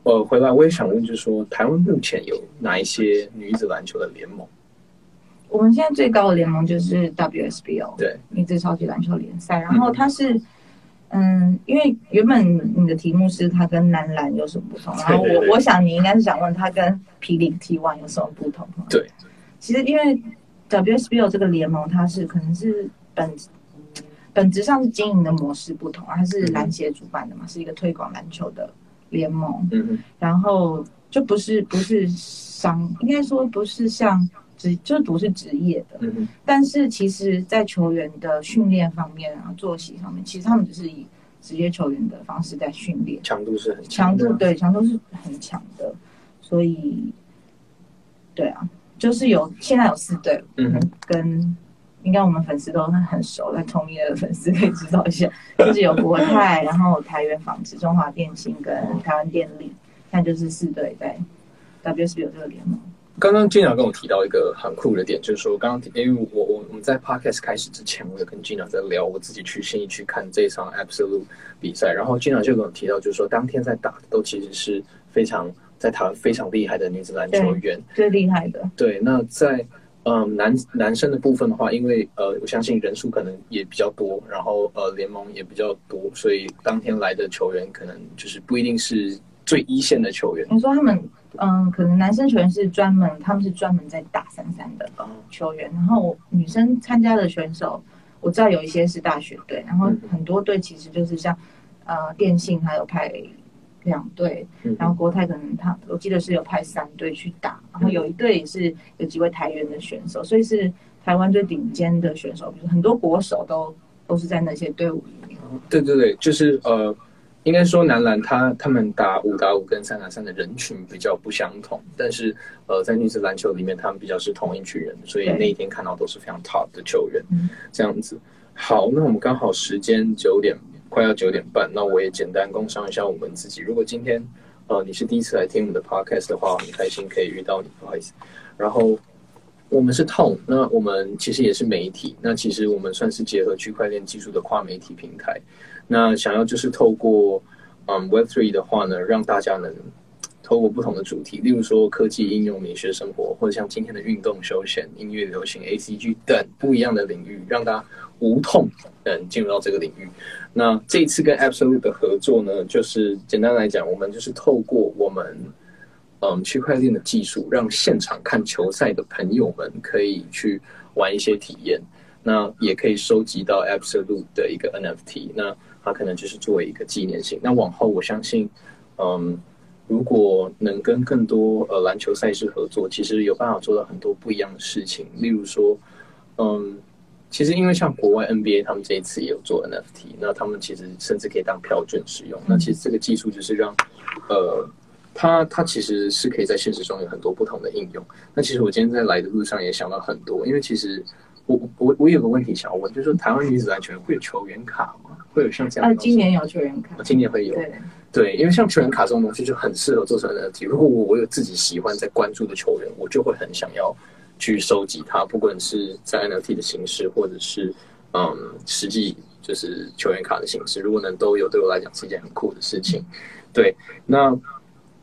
呃，回来我也想问，就是说，台湾目前有哪一些女子篮球的联盟？我们现在最高的联盟就是 WSBO，对，女子超级篮球联赛。然后它是，嗯，因为原本你的题目是它跟男篮有什么不同，然后我我想你应该是想问它跟霹雳 T One 有什么不同。对，其实因为 WSBO 这个联盟，它是可能是本本质上是经营的模式不同，它是篮协主办的嘛，是一个推广篮球的联盟。然后就不是不是商，应该说不是像职，就是读是职业的。嗯哼，但是其实，在球员的训练方面啊，作息上面，其实他们只是以职业球员的方式在训练，强度是很的。强度对强度是很强的，所以对啊，就是有现在有四队，嗯跟应该我们粉丝都很熟，那同业的粉丝可以知道一下，就是有国泰，然后台源纺织、中华电信跟台湾电力，那就是四队在 WSB 这个联盟。刚刚 Gina 跟我提到一个很酷的点，就是说刚刚因为我我我们在 podcast 开始之前，我有跟 Gina 在聊我自己去新义去看这一场 Absolute 比赛，然后 Gina 就跟我提到，就是说当天在打的都其实是非常在台湾非常厉害的女子篮球员，最厉害的，对，那在嗯男男生的部分的话，因为呃我相信人数可能也比较多，然后呃联盟也比较多，所以当天来的球员可能就是不一定是最一线的球员。你说他们嗯，可能男生球员是专门，他们是专门在打三三的啊，球员，然后女生参加的选手，我知道有一些是大学队，然后嗯很多队其实就是像呃电信还有派两队，嗯。然后国泰可能他我记得是有派三队去打，然后有一队也是有几位台员的选手，所以是台湾最顶尖的选手，比如很多国手都都是在那些队伍里面。对对对，就是呃，应该说男篮他他们打五打五跟三打三的人群比较不相同，但是呃，在女子篮球里面，他们比较是同一群人，所以那一天看到都是非常 top 的球员，嗯这样子。好，那我们刚好时间九点，快要九点半，那我也简单工商一下我们自己。如果今天呃你是第一次来听我们的 podcast 的话，很开心可以遇到你，不好意思。然后我们是 Tone，那我们其实也是媒体，那其实我们算是结合区块链技术的跨媒体平台。那想要就是透过嗯 Web Three 的话呢，让大家能透过不同的主题，例如说科技应用、美学生活，或者像今天的运动休闲、音乐流行、A C G 等不一样的领域，让大家无痛嗯进入到这个领域。那这一次跟 Absolute 的合作呢，就是简单来讲，我们就是透过我们嗯区块链的技术，让现场看球赛的朋友们可以去玩一些体验。那也可以收集到 Absolute 的一个 NFT，那它可能就是作为一个纪念性。那往后我相信，嗯，如果能跟更多呃篮球赛事合作，其实有办法做到很多不一样的事情。例如说，嗯，其实因为像国外 NBA 他们这一次也有做 NFT，那他们其实甚至可以当票券使用。那其实这个技术就是让，呃，它它其实是可以在现实中有很多不同的应用。那其实我今天在来的路上也想到很多，因为其实我我我有个问题想要问，就是台湾女子篮球会有球员卡吗？会有像这样？今年有球员卡哦，今年会有。对，对，因为像球员卡这种东西就很适合做成 NFT。如果我我有自己喜欢在关注的球员，我就会很想要去收集它，不管是在 NFT 的形式，或者是嗯实际就是球员卡的形式，如果能都有，对我来讲是一件很酷的事情。对，那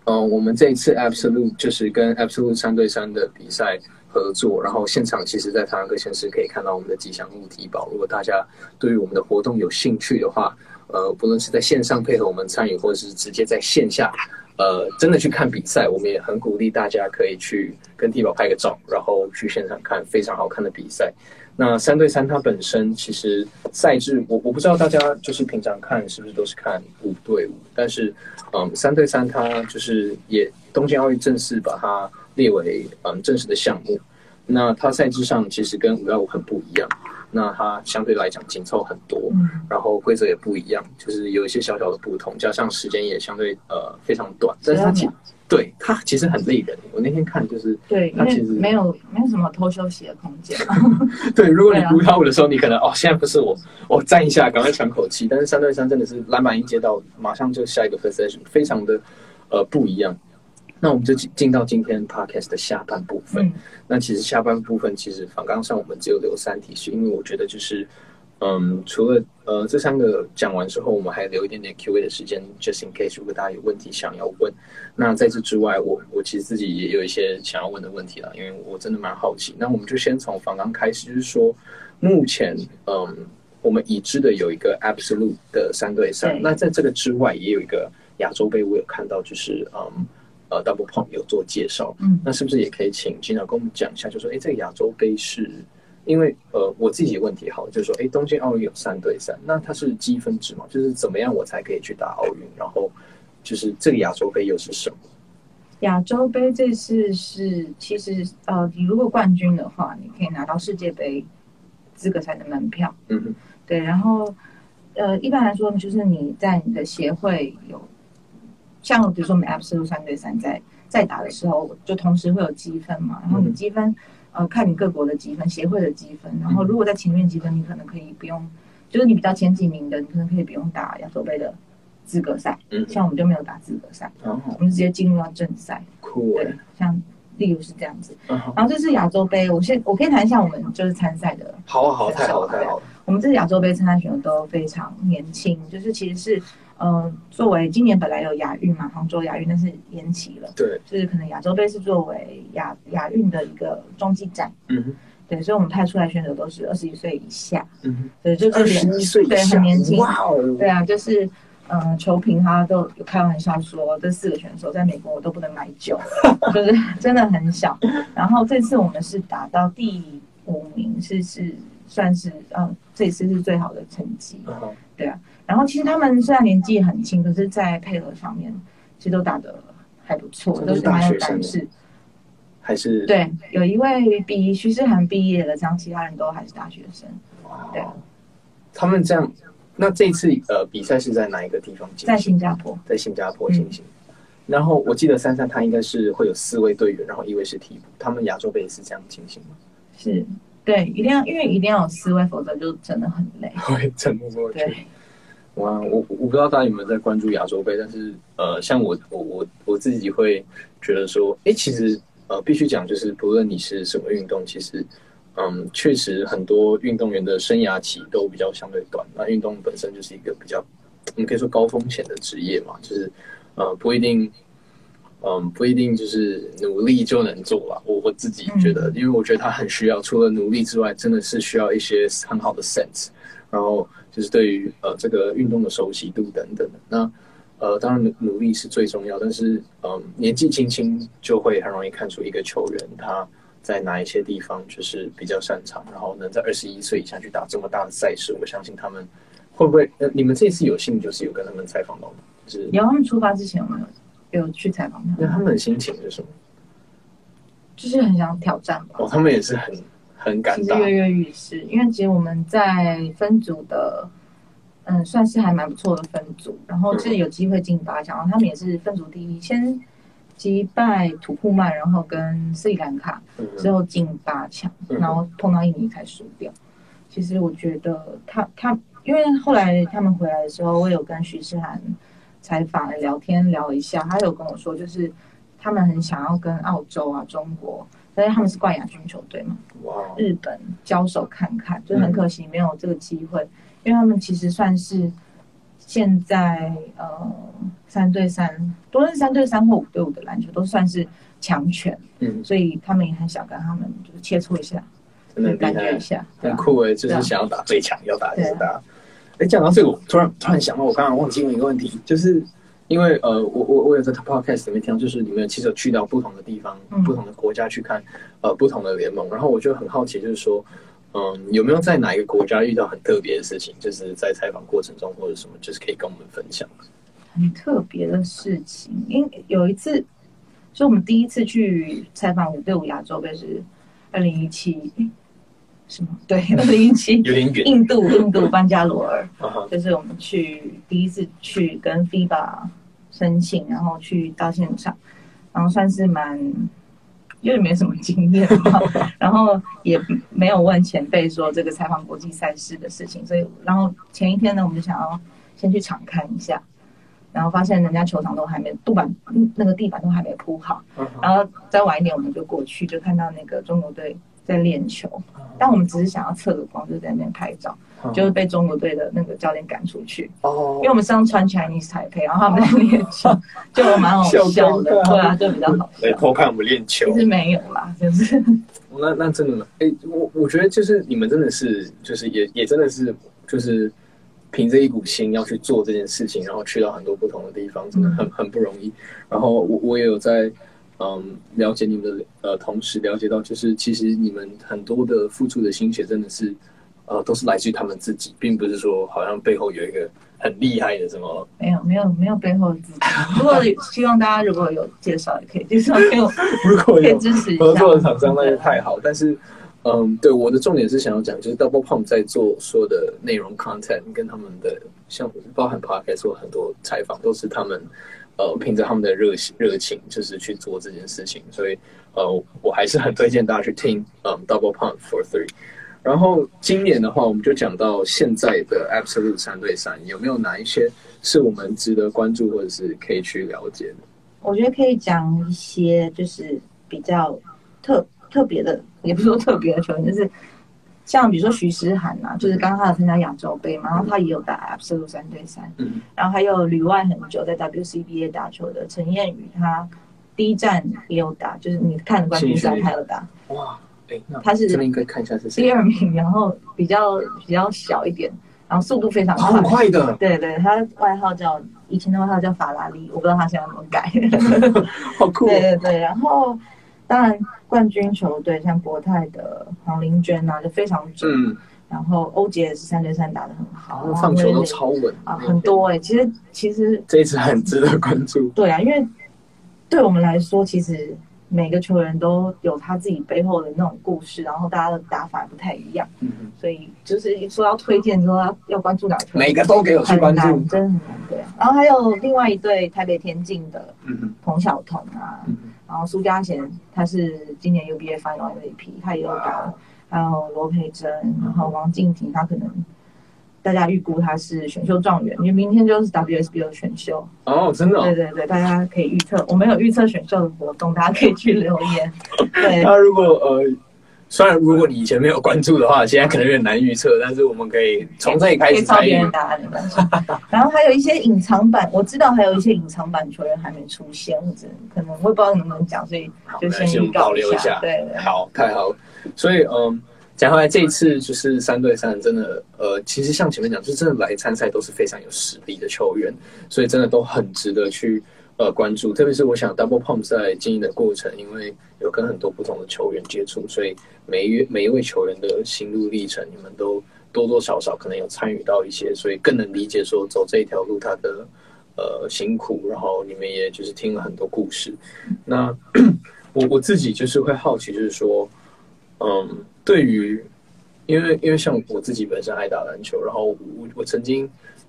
嗯，我们这一次 Absolute 就是跟 Absolute 三对三的比赛合作，然后现场其实，在台湾各县市可以看到我们的吉祥物提宝。如果大家对于我们的活动有兴趣的话，呃，不论是在线上配合我们参与，或者是直接在线下，呃，真的去看比赛，我们也很鼓励大家可以去跟地宝拍个照，然后去现场看非常好看的比赛。那三对三它本身其实赛制，我我不知道大家就是平常看是不是都是看五对五，但是嗯，三对三它就是也东京奥运正式把它列为嗯正式的项目。那它赛制上其实跟五幺五很不一样，那它相对来讲紧凑很多，嗯，然后规则也不一样，就是有一些小小的不同，加上时间也相对呃非常短，但是它其对它其实很累人。我那天看就是对，它其实没有没有什么偷休息的空间。<laughs> 对，如果你五幺五的时候，你可能哦现在不是我，我站一下赶快喘口气，但是三对三真的是篮板一接到，马上就下一个 session，非常的呃不一样。那我们就进进到今天 podcast 的下半部分。嗯那其实下半部分其实反纲上我们只有留三题，是因为我觉得就是，嗯，除了呃这三个讲完之后，我们还留一点点 Q&A 的时间，just in case 如果大家有问题想要问。那在这之外，我我其实自己也有一些想要问的问题了，因为我真的蛮好奇。那我们就先从访刚开始，就是说目前嗯我们已知的有一个 absolute 的三对三，那在这个之外也有一个亚洲杯，我有看到就是嗯呃 double pump 有做介绍，嗯那是不是也可以请金导跟我们讲一下，就说哎这个亚洲杯是？因为呃，我自己的问题好，就是说，哎，东京奥运有三对三，那它是积分制嘛？就是怎么样我才可以去打奥运？然后就是这个亚洲杯又是什么？亚洲杯这次是其实呃，你如果冠军的话，你可以拿到世界杯资格赛的门票。嗯哼，对，然后呃，一般来说就是你在你的协会有，像比如说我们 Absolute 三对三在在打的时候，就同时会有积分嘛，然后你嗯。积分呃看你各国的积分，协会的积分，然后如果在前面积分，你可能可以不用，就是你比较前几名的，你可能可以不用打亚洲杯的资格赛，嗯，像我们就没有打资格赛，哦，我们直接进入到正赛，对酷对，，像例如是这样子。嗯，然后这是亚洲杯，我先我可以谈一下我们就是参赛的好啊，好啊，太好了，太好了，我们这次亚洲杯参赛选手都非常年轻，就是其实是呃，作为今年本来有亚运嘛，杭州亚运，但是延期了，对，就是可能亚洲杯是作为亚亚运的一个中继站，嗯哼，对，所以我们派出来选手都是二十一岁以下，嗯哼，对，就是二十一岁以对，很年轻，哇哦，对啊，就是。嗯，球评他都有开玩笑说，这四个选手在美国我都不能买酒，<laughs> 就是真的很小。然后这次我们是打到第五名，是是算是嗯，这次是最好的成绩。对啊，然后其实他们虽然年纪很轻，可是，在配合上面其实都打得还不错，都是蛮有大学生胆识。还是，对，有一位比徐世涵毕业了，这样其他人都还是大学生，哇对他们这样，那这一次呃比赛是在哪一个地方进在行？新加坡。在新加坡进行。然后我记得三三他应该是会有四位队员，然后一位是替补。他们亚洲杯也是这样进行吗？是，对，一定要，因为一定要有四位，否则就真的很累。<laughs> 会沉默过去。对，哇，我我不知道大家有没有在关注亚洲杯，但是呃，像我我我我自己会觉得说，哎，其实呃，必须讲，就是不论你是什么运动，其实嗯，确实很多运动员的生涯期都比较相对短。那运动本身就是一个比较，我们可以说高风险的职业嘛，就是呃，不一定。嗯，不一定就是努力就能做了。我我自己觉得，因为我觉得他很需要，除了努力之外，真的是需要一些很好的 sense，然后就是对于呃这个运动的熟悉度等等的。那呃，当然努努力是最重要，但是嗯，年纪轻轻就会很容易看出一个球员他在哪一些地方就是比较擅长，然后能在二十一岁以下去打这么大的赛事，我相信他们会不会？呃，你们这次有幸就是有跟他们采访到吗？就是有他们出发之前，我们有有去采访他们，那他们的心情是什么？就是很想挑战吧。哦，他们也是很很敢打，其实跃跃欲试，因为其实我们在分组的，嗯，算是还蛮不错的分组，然后是有机会进八强，然后他们也是分组第一，先击败土库曼，然后跟斯里兰卡嗯。之后进八强，嗯。然后碰到印尼才输掉。其实我觉得他他，因为后来他们回来的时候，我有跟徐诗涵采访聊天聊一下，他有跟我说，就是他们很想要跟澳洲啊、中国，但是他们是冠亚军球队嘛。哇，日本交手看看，就很可惜没有这个机会，因为他们其实算是现在呃三对三，多论是三对三或五对五的篮球都算是强权，嗯，所以他们也很想跟他们就是切磋一下，真的感觉一，下，很酷诶，就是想要打最强，要打就是打。哎，讲到这个，我突然突然想到，我刚刚忘记问一个问题，就是因为呃，我我我有在 podcast 里面听到，就是你们其实有去到不同的地方、嗯。不同的国家去看呃不同的联盟，然后我就很好奇，就是说，嗯，有没有在哪一个国家遇到很特别的事情，就是在采访过程中或者什么，就是可以跟我们分享。很特别的事情，因为有一次，就我们第一次去采访五对五亚洲杯是二零一七，什么？对，二零一七有点远印度 <laughs> 印度班加罗尔。就是我们去第一次去跟 FIBA 申请，然后去到现场，然后算是蛮，因为没什么经验嘛，<laughs> 然后也没有问前辈说这个采访国际赛事的事情，所以然后前一天呢，我们就想要先去场看一下。然后发现人家球场都还没地板，嗯那个地板都还没铺好，然后再晚一点我们就过去，就看到那个中国队在练球，但我们只是想要测个光，就在那边拍照，就是被中国队的那个教练赶出去，哦因为我们上穿 Chinese 台配，然后他们在练球，<laughs> 就蛮好笑的，对啊，就比较好笑。来偷看我们练球其。实没有啦，就是 <laughs> 那那真的，哎、我我觉得就是你们真的是，就是也也真的是，就是凭着一股心要去做这件事情，然后去到很多不同的地方，真的很很不容易。然后我我也有在嗯了解你们的呃同时了解到，就是其实你们很多的付出的心血真的是呃都是来自于他们自己，并不是说好像背后有一个很厉害的什么。没有没有没有背后的资金。<laughs> 如果希望大家如果有介绍，也可以介绍给我，<laughs> 如果有可以支持一下合作的厂商，那就太好。但是，嗯，对我的重点是想要讲，就是 Double Pump 在做所有的内容 content 跟他们的，像包含 podcast 做很多采访，都是他们呃凭着他们的热情热情，就是去做这件事情。所以，呃，我还是很推荐大家去听嗯 Double Pump for Three。然后今年的话，我们就讲到现在的 Absolute 三对三，有没有哪一些是我们值得关注或者是可以去了解的？我觉得可以讲一些就是比较特特别的，也不是说特别的球员，就是像比如说徐诗涵啊，就是刚刚他有参加亚洲杯嘛，然后他也有打 Absolute 三对三，嗯，然后还有旅外很久在 WCBA 打球的陈燕宇，他第一站也有打，就是你看的冠军赛他有打，哇，哎，那他是这边应该看一下是谁第。二名，然后比较比较小一点，然后速度非常好快。快的，对对，他外号叫以前的外号叫法拉利，我不知道他现在有没有改。<laughs> 好酷、对对对，然后当然冠军球队像国泰的黄玲娟啊，就非常准。嗯，然后欧杰也是三对三打的很好，然后放球都超稳啊，很。多哎、其实其实这一次很值得关注。对啊，因为对我们来说，其实每个球员都有他自己背后的那种故事，然后大家的打法不太一样，嗯，所以就是说要推荐说要要关注哪个球员，每个都给我去关注很，真的很难对啊。然后还有另外一队台北田径的嗯彭晓彤啊，嗯然后苏家贤他是今年 UBA Final MVP，他也有打，还有罗培珍，然后王静婷，他可能大家预估他是选秀状元，因为明天就是 WSB 的选秀，哦，真的、哦对。对对，大家可以预测，我们有预测选秀的活动，大家可以去留言。对，<laughs> 那如果呃，虽然如果你以前没有关注的话，现在可能有点难预测，但是我们可以从这里开始参与。别人答案没关系。<laughs> 然后还有一些隐藏版，我知道还有一些隐藏版球员还没出现，或者可能我也不知道能不能讲，所以，就先保留一下。对对。好，太好了。所以嗯，讲回来，这一次就是三对三，真的呃，其实像前面讲，就真的来参赛都是非常有实力的球员，所以真的都很值得去呃关注。特别是我想 Double Pump 在经营的过程，因为有跟很多不同的球员接触，所以每一每一位球员的心路历程，你们都多多少少可能有参与到一些，所以更能理解说走这一条路他的呃辛苦，然后你们也就是听了很多故事。那我我自己就是会好奇，就是说，嗯，对于，因为因为像我自己本身爱打篮球，然后我我曾经，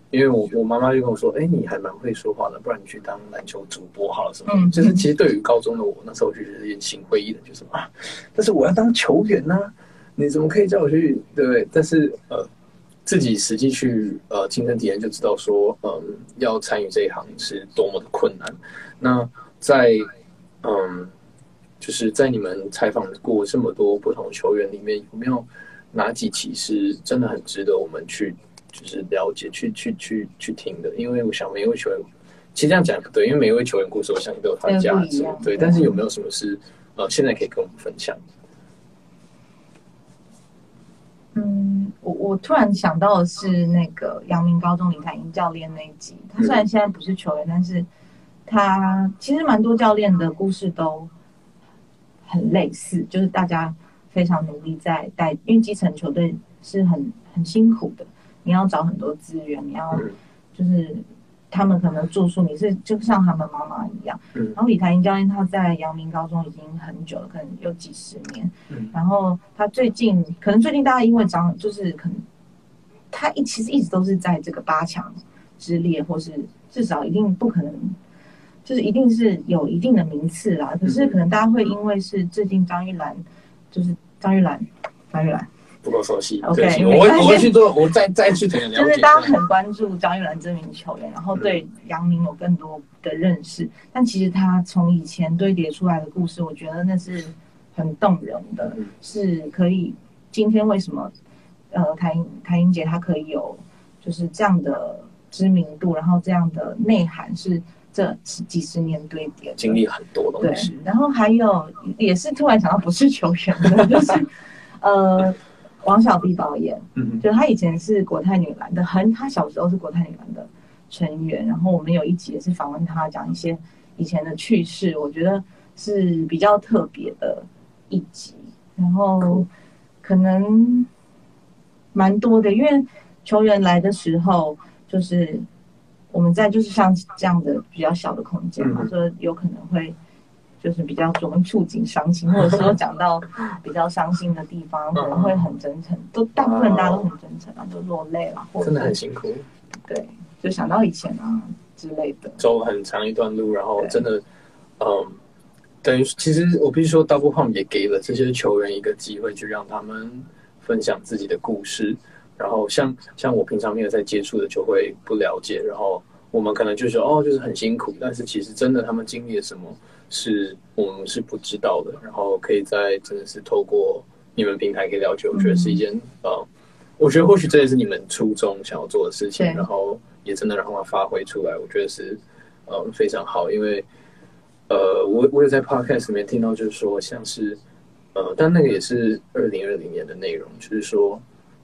因为我我妈妈就跟我说，哎、你还蛮会说话的，不然你去当篮球主播好了什么？嗯就是其实对于高中的我，那时候我就觉得有点心灰意冷，就是啊，但是我要当球员呢、你怎么可以叫我去？对不对？但是呃，自己实际去呃亲身体验就知道说，嗯，要参与这一行是多么的困难。那在嗯，就是在你们采访过这么多不同球员里面，有没有哪几期是真的很值得我们去就是了解、去去去去听的？因为我想每一位球员，其实这样讲不对，因为每一位球员故事，我相信都有他的价值。对，但是有没有什么是呃现在可以跟我们分享？嗯，我我突然想到的是那个阳明高中林凯英教练那一集。他虽然现在不是球员，但是他其实蛮多教练的故事都很类似，就是大家非常努力在带，因为基层球队是很很辛苦的，你要找很多资源，你要嗯就是他们可能住宿，你是就像他们妈妈一样。嗯然后李台英教练他在阳明高中已经很久了，可能有几十年。嗯然后他最近可能最近大家因为张就是可能他一其实一直都是在这个八强之列，或是至少一定不可能。就是一定是有一定的名次啦，可是可能大家会因为是最近张玉兰，就是张玉兰，张玉兰，不够熟悉。我我会去做，我再再去了解。就是大家很关注张玉兰这名球员，然后对杨明有更多的认识。但其实他从以前堆叠出来的故事，我觉得那是很动人的嗯，是可以今天为什么呃谭谭英杰他可以有就是这样的知名度，然后这样的内涵是这几十年堆叠经历很多东对西，，然后还有也是突然想到不是球员的，就是呃 <laughs> 王小碧导演，嗯。就她以前是国泰女篮的，很她小时候是国泰女篮的成员，然后我们有一集也是访问她，讲一些以前的趣事，我觉得是比较特别的一集，然后可能蛮多的，因为球员来的时候就是。我们在就是像这样的比较小的空间嘛，嗯。所以有可能会就是比较容易触景伤情，或者说讲到比较伤心的地方，可能会很真诚，都大部分大家都很真诚啊，都落泪了，或者真的很辛苦，对，就想到以前啊之类的。走很长一段路，然后真的，嗯，等于其实我必须说，Double Pump 也给了这些球员一个机会，去让他们分享自己的故事。然后像像我平常没有在接触的，就会不了解，然后我们可能就说哦，就是很辛苦，但是其实真的他们经历了什么，是我们是不知道的。然后可以在真的是透过你们平台可以了解，我觉得是一件呃，我觉得或许这也是你们初衷想要做的事情，然后也真的让他们发挥出来，我觉得是呃非常好，因为呃，我我有在 podcast 里面听到，就是说像是呃，但那个也是二零二零年的内容，就是说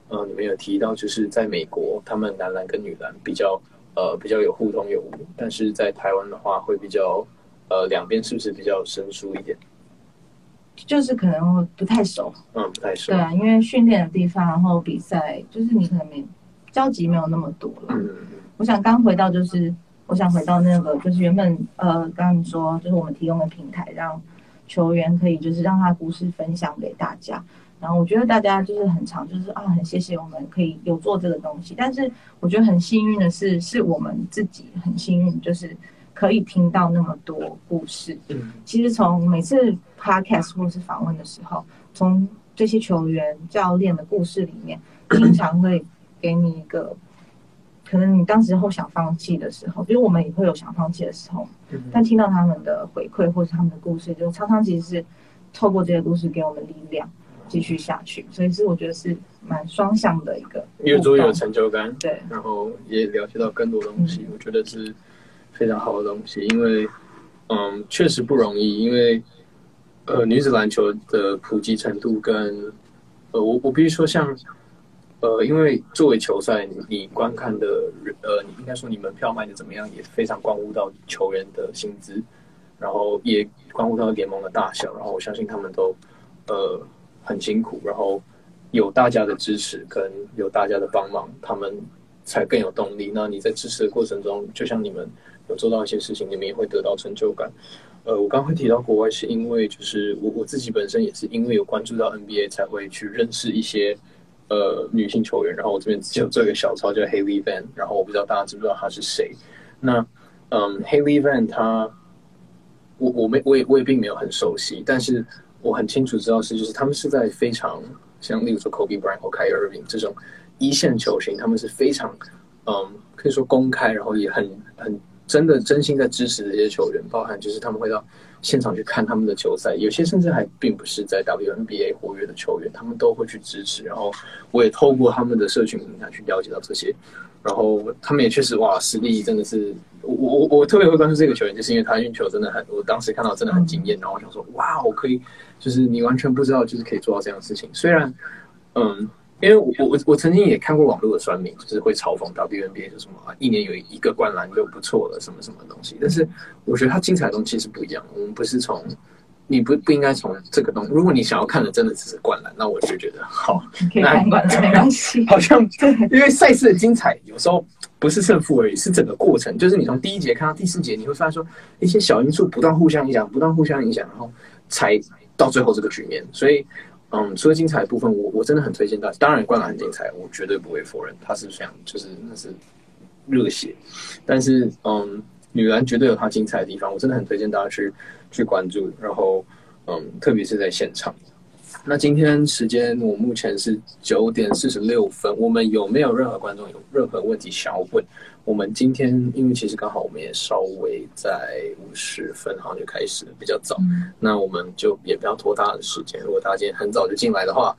呃，你们有提到，就是在美国，他们男篮跟女篮比较呃比较有互通有无，但是在台湾的话会比较呃两边是不是比较生疏一点？就是可能会不太熟，嗯，不太熟。对啊，因为训练的地方，然后比赛，就是你可能没交集没有那么多了。嗯，我想刚回到就是，我想回到那个就是原本呃，刚刚你说就是我们提供的平台，让球员可以就是让他故事分享给大家。然后我觉得大家就是很常就是啊，很谢谢我们可以有做这个东西。但是我觉得很幸运的是，是我们自己很幸运，就是可以听到那么多故事。嗯其实从每次 podcast 或是访问的时候，从这些球员、教练的故事里面，经常会给你一个，可能你当时候想放弃的时候，比如我们也会有想放弃的时候，嗯但听到他们的回馈或是他们的故事，就常常其实是透过这些故事给我们力量继续下去，所以是我觉得是蛮双向的一个越做越有成就感。对，然后也了解到更多东西，我觉得是非常好的东西，因为嗯，确实不容易，因为呃，女子篮球的普及程度跟呃，我我必须说像呃，因为作为球赛，你你观看的人呃，你应该说你门票卖的怎么样，也非常关乎到球员的薪资，然后也关乎到联盟的大小，然后我相信他们都呃很辛苦，然后有大家的支持跟有大家的帮忙，他们才更有动力。那你在支持的过程中，就像你们有做到一些事情，你们也会得到成就感。呃，我刚刚会提到国外，是因为就是我我自己本身也是因为有关注到 NBA，才会去认识一些呃女性球员。然后我这边只有做一个小抄叫 Haley Van，然后我不知道大家知不知道她是谁。那嗯，Haley Van 她，我我没我也我也并没有很熟悉，但是我很清楚知道是就是他们是在非常像例如说 Kobe Bryant 或 Kyrie Irving 这种一线球星，他们是非常嗯可以说公开，然后也很很真的真心在支持这些球员，包含就是他们会到现场去看他们的球赛，有些甚至还并不是在 WNBA 活跃的球员，他们都会去支持。然后我也透过他们的社群平台去了解到这些，然后他们也确实哇实力真的是，我我我特别会关注这个球员，就是因为他运球真的很，我当时看到真的很惊艳，然后我想说哇，我可以就是你完全不知道就是可以做到这样的事情，虽然嗯。因为我我我曾经也看过网络的酸民，就是会嘲讽 WNBA 说什么啊，一年有一个灌篮就不错了，什么什么东西。但是我觉得它精彩的东西是不一样，我们不是从你不不应该从这个东，如果你想要看的真的只是灌篮，那我就觉得好，你可以看管了，没关系。好像因为赛事的精彩有时候不是胜负而已，是整个过程，就是你从第一节看到第四节，你会发现说一些小因素不断互相影响，不断互相影响，然后才到最后这个局面，所以。嗯，除了精彩的部分，我我真的很推荐大家。当然，灌篮很精彩，我绝对不会否认，它是非常就是那是热血。但是，嗯，女篮绝对有它精彩的地方，我真的很推荐大家去去关注。然后，嗯，特别是在现场。那今天时间我目前是九点四十六分，我们有没有任何观众有任何问题想要问？我们今天因为其实刚好我们也稍微在五十分好像就开始了，比较早，那我们就也不要拖大家的时间。如果大家今天很早就进来的话，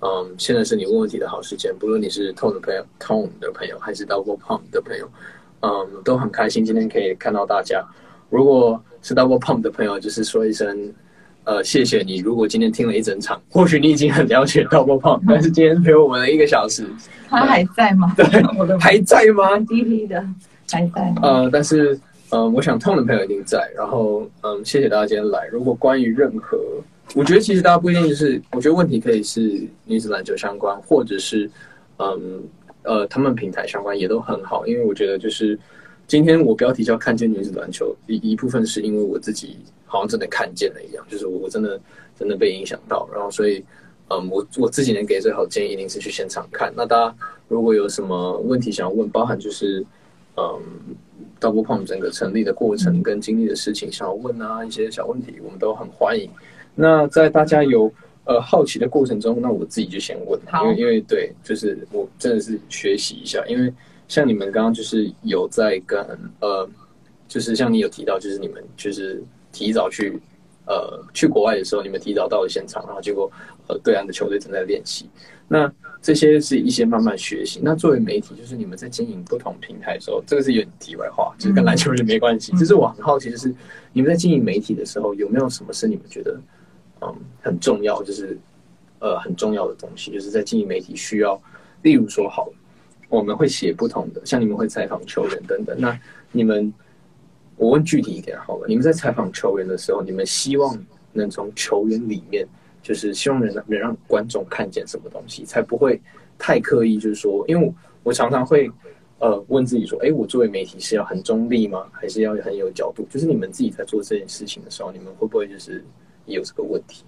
嗯，现在是你问问题的好时间，不论你是 Tone 的朋友、Tone 的朋友还是 Double Pump 的朋友，嗯，都很开心今天可以看到大家。如果是 Double Pump 的朋友，就是说一声。呃，谢谢你。如果今天听了一整场，或许你已经很了解 Double <laughs> Pump，但是今天陪我们了一个小时，他还在吗？对，<laughs> 我的还在吗？滴滴的还在吗？呃，但是，呃，我想 Tone 的朋友一定在。然后，嗯，谢谢大家今天来。如果关于任何，我觉得其实大家不一定就是，我觉得问题可以是女子篮球相关，或者是，嗯，呃，他们平台相关也都很好。因为我觉得就是今天我标题叫“看见女子篮球”，一一部分是因为我自己好像真的看见了一样，就是我真的真的被影响到，然后所以。嗯，我我自己能给最好建议一定是去现场看。那大家如果有什么问题想要问，包含就是嗯，Double Pump 整个成立的过程跟经历的事情想要问啊，一些小问题，我们都很欢迎。那在大家有呃好奇的过程中，那我自己就先问，因为因为对，就是我真的是学习一下，因为像你们刚刚就是有在跟呃，就是像你有提到，就是你们就是提早去。呃，去国外的时候，你们提早到了现场，然后结果呃，对岸的球队正在练习。那这些是一些慢慢学习。那作为媒体，就是你们在经营不同平台的时候，这个是有点题外话，就是跟篮球人没关系。就是我很好奇，就是你们在经营媒体的时候，有没有什么是你们觉得嗯很重要，就是呃很重要的东西，就是在经营媒体需要，例如说，好，我们会写不同的，像你们会采访球员等等，那你们。我问具体一点好了，你们在采访球员的时候，你们希望能从球员里面，就是希望能能让观众看见什么东西，才不会太刻意。就是说，因为我常常会呃问自己说，哎，我作为媒体是要很中立吗？还是要很有角度？就是你们自己在做这件事情的时候，你们会不会就是也有这个问题？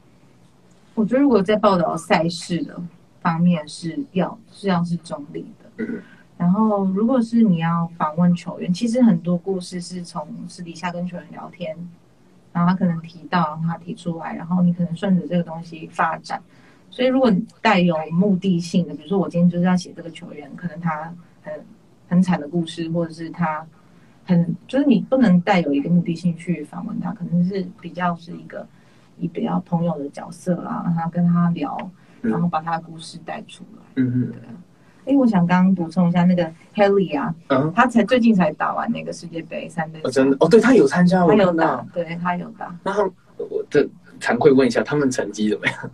我觉得如果在报道赛事的方面是要是要是中立。嗯。然后，如果是你要访问球员，其实很多故事是从私底下跟球员聊天，然后他可能提到，然后他提出来，然后你可能顺着这个东西发展。所以，如果你带有目的性的，比如说我今天就是要写这个球员，可能他很很惨的故事，或者是他很就是你不能带有一个目的性去访问他，可能是比较是一个以比较朋友的角色啦，让他跟他聊，然后把他的故事带出来。嗯嗯。对。哎，我想刚刚补充一下那个 Haley 啊，嗯，他才最近才打完那个世界杯三对，哦，真的哦，对他有参加，他有打，对他有打。那我这惭愧问一下，他们成绩怎么样？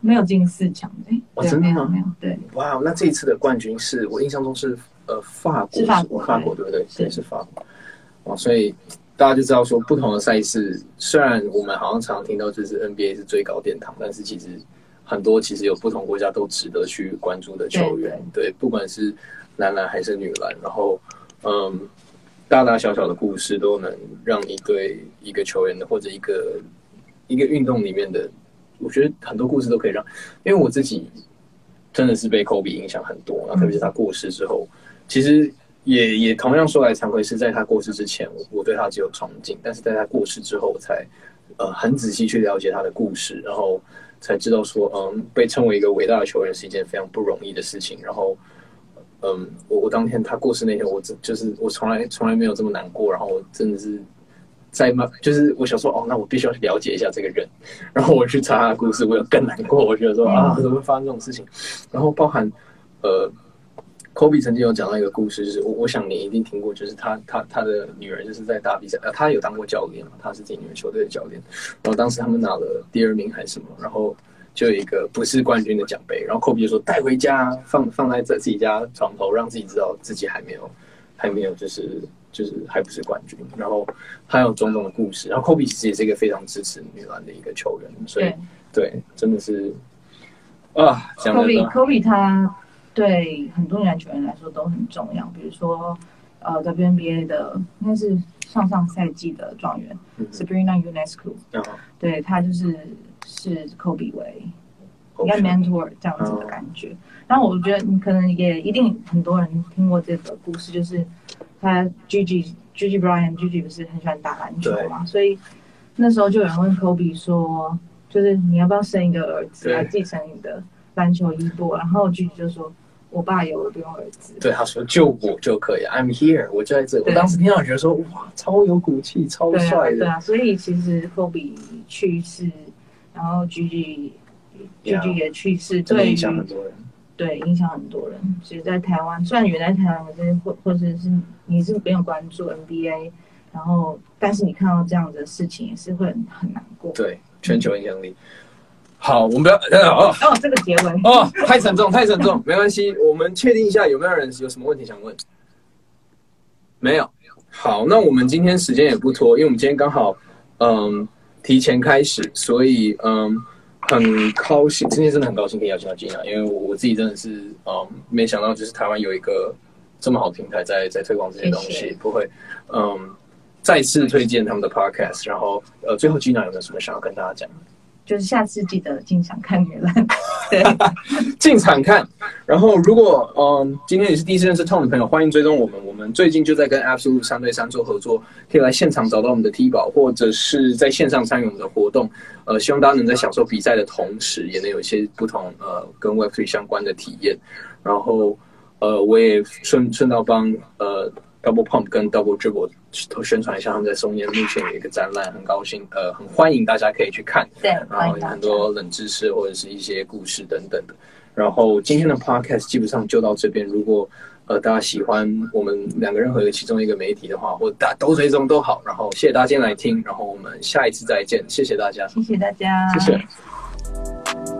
没有进四强，哎，哦，真的吗？没有，对。哇，那这一次的冠军是我印象中是呃法国，是法国，法国对不对？对，是法国。哇，所以大家就知道说，不同的赛事，虽然我们好像常常听到就是 NBA 是最高殿堂，但是其实。很多其实有不同国家都值得去关注的球员，对，不管是男篮还是女篮，然后嗯，大大小小的故事都能让你对一个球员的或者一个一个运动里面的，我觉得很多故事都可以让，因为我自己真的是被科比影响很多，然后特别是他过世之后，其实也也同样说来惭愧，是在他过世之前，我我对他只有崇敬，但是在他过世之后，我才呃很仔细去了解他的故事，然后。才知道说，嗯，被称为一个伟大的球员是一件非常不容易的事情。然后，嗯，我我当天他过世那天，我真就是我从来从来没有这么难过。然后我真的是在慢，就是我想说，哦，那我必须要去了解一下这个人。然后我去查他的故事，我有更难过。我觉得说啊，怎么会发生这种事情？然后包含呃。科比曾经有讲到一个故事，就是我我想你一定听过，就是他他他的女儿就是在打比赛，呃，他有当过教练嘛，他是自己女儿球队的教练，然后当时他们拿了第二名还是什么，然后就有一个不是冠军的奖杯，然后科比就说带回家放放在在自己家床头，让自己知道自己还没有还没有就是就是还不是冠军，然后还有种种的故事，然后科比其实也是一个非常支持女篮的一个球员，所以对。真的是啊，科比科比他。对很多篮球员来说都很重要，比如说，呃，WNBA 的应该是上上赛季的状元 Sabrina Ionescu，对他就是是 Kobe 为应该 mentor 这样子的感觉。然后我觉得你可能也一定很多人听过这个故事，就是他 Gigi Gigi Bryan Gigi 不是很喜欢打篮球嘛，所以那时候就有人问 Kobe 说，就是你要不要生一个儿子来继承你的篮球衣钵？然后 GG 就说，我爸有，我不用儿子。对，他说就我就可以，I'm here，我就在这。我对当时听到觉得说，哇，超有骨气，超帅的。对啊，所以其实科比去世，然后菊菊菊 Yeah 菊也去世，对影响很多人。对影响很多人。其实，在台湾，虽然原来台湾可是或或者是你是没有关注 NBA，然后但是你看到这样的事情，也是会很很难过。对，全球影响力。好，我们不要哦哦，这个结尾哦，太沉重，太沉重，没关系，我们确定一下有没有人有什么问题想问？没有。好，那我们今天时间也不拖，因为我们今天刚好嗯提前开始，所以嗯很高兴，今天真的很高兴可以邀请到 Gina，因为我我自己真的是嗯没想到就是台湾有一个这么好的平台在在推广这些东西，不会嗯再次推荐他们的 podcast，然后呃最后 Gina 有没有什么想要跟大家讲？就是下次记得进场看女篮。<laughs> 对，进场看。然后，如果嗯今天也是第一次认识 Tom 的朋友，欢迎追踪我们。我们最近就在跟 Absolute 三对三做合作，可以来现场找到我们的 T 宝，或者是在线上参与我们的活动。呃，希望大家能在享受比赛的同时，也能有一些不同呃跟 Web3 相关的体验。然后，呃，我也顺顺道帮呃 Double Pump 跟 Double Dribble 都宣传一下，他们在松烟目前有一个展览，很高兴，呃，很欢迎大家可以去看。对，然后。很多冷知识或者是一些故事等等的。然后今天的 podcast 基本上就到这边。如果呃大家喜欢我们两个任何一个其中一个媒体的话，或者大家都追踪都好。然后谢谢大家今天来听，然后我们下一次再见，谢谢大家，谢谢大家，谢谢。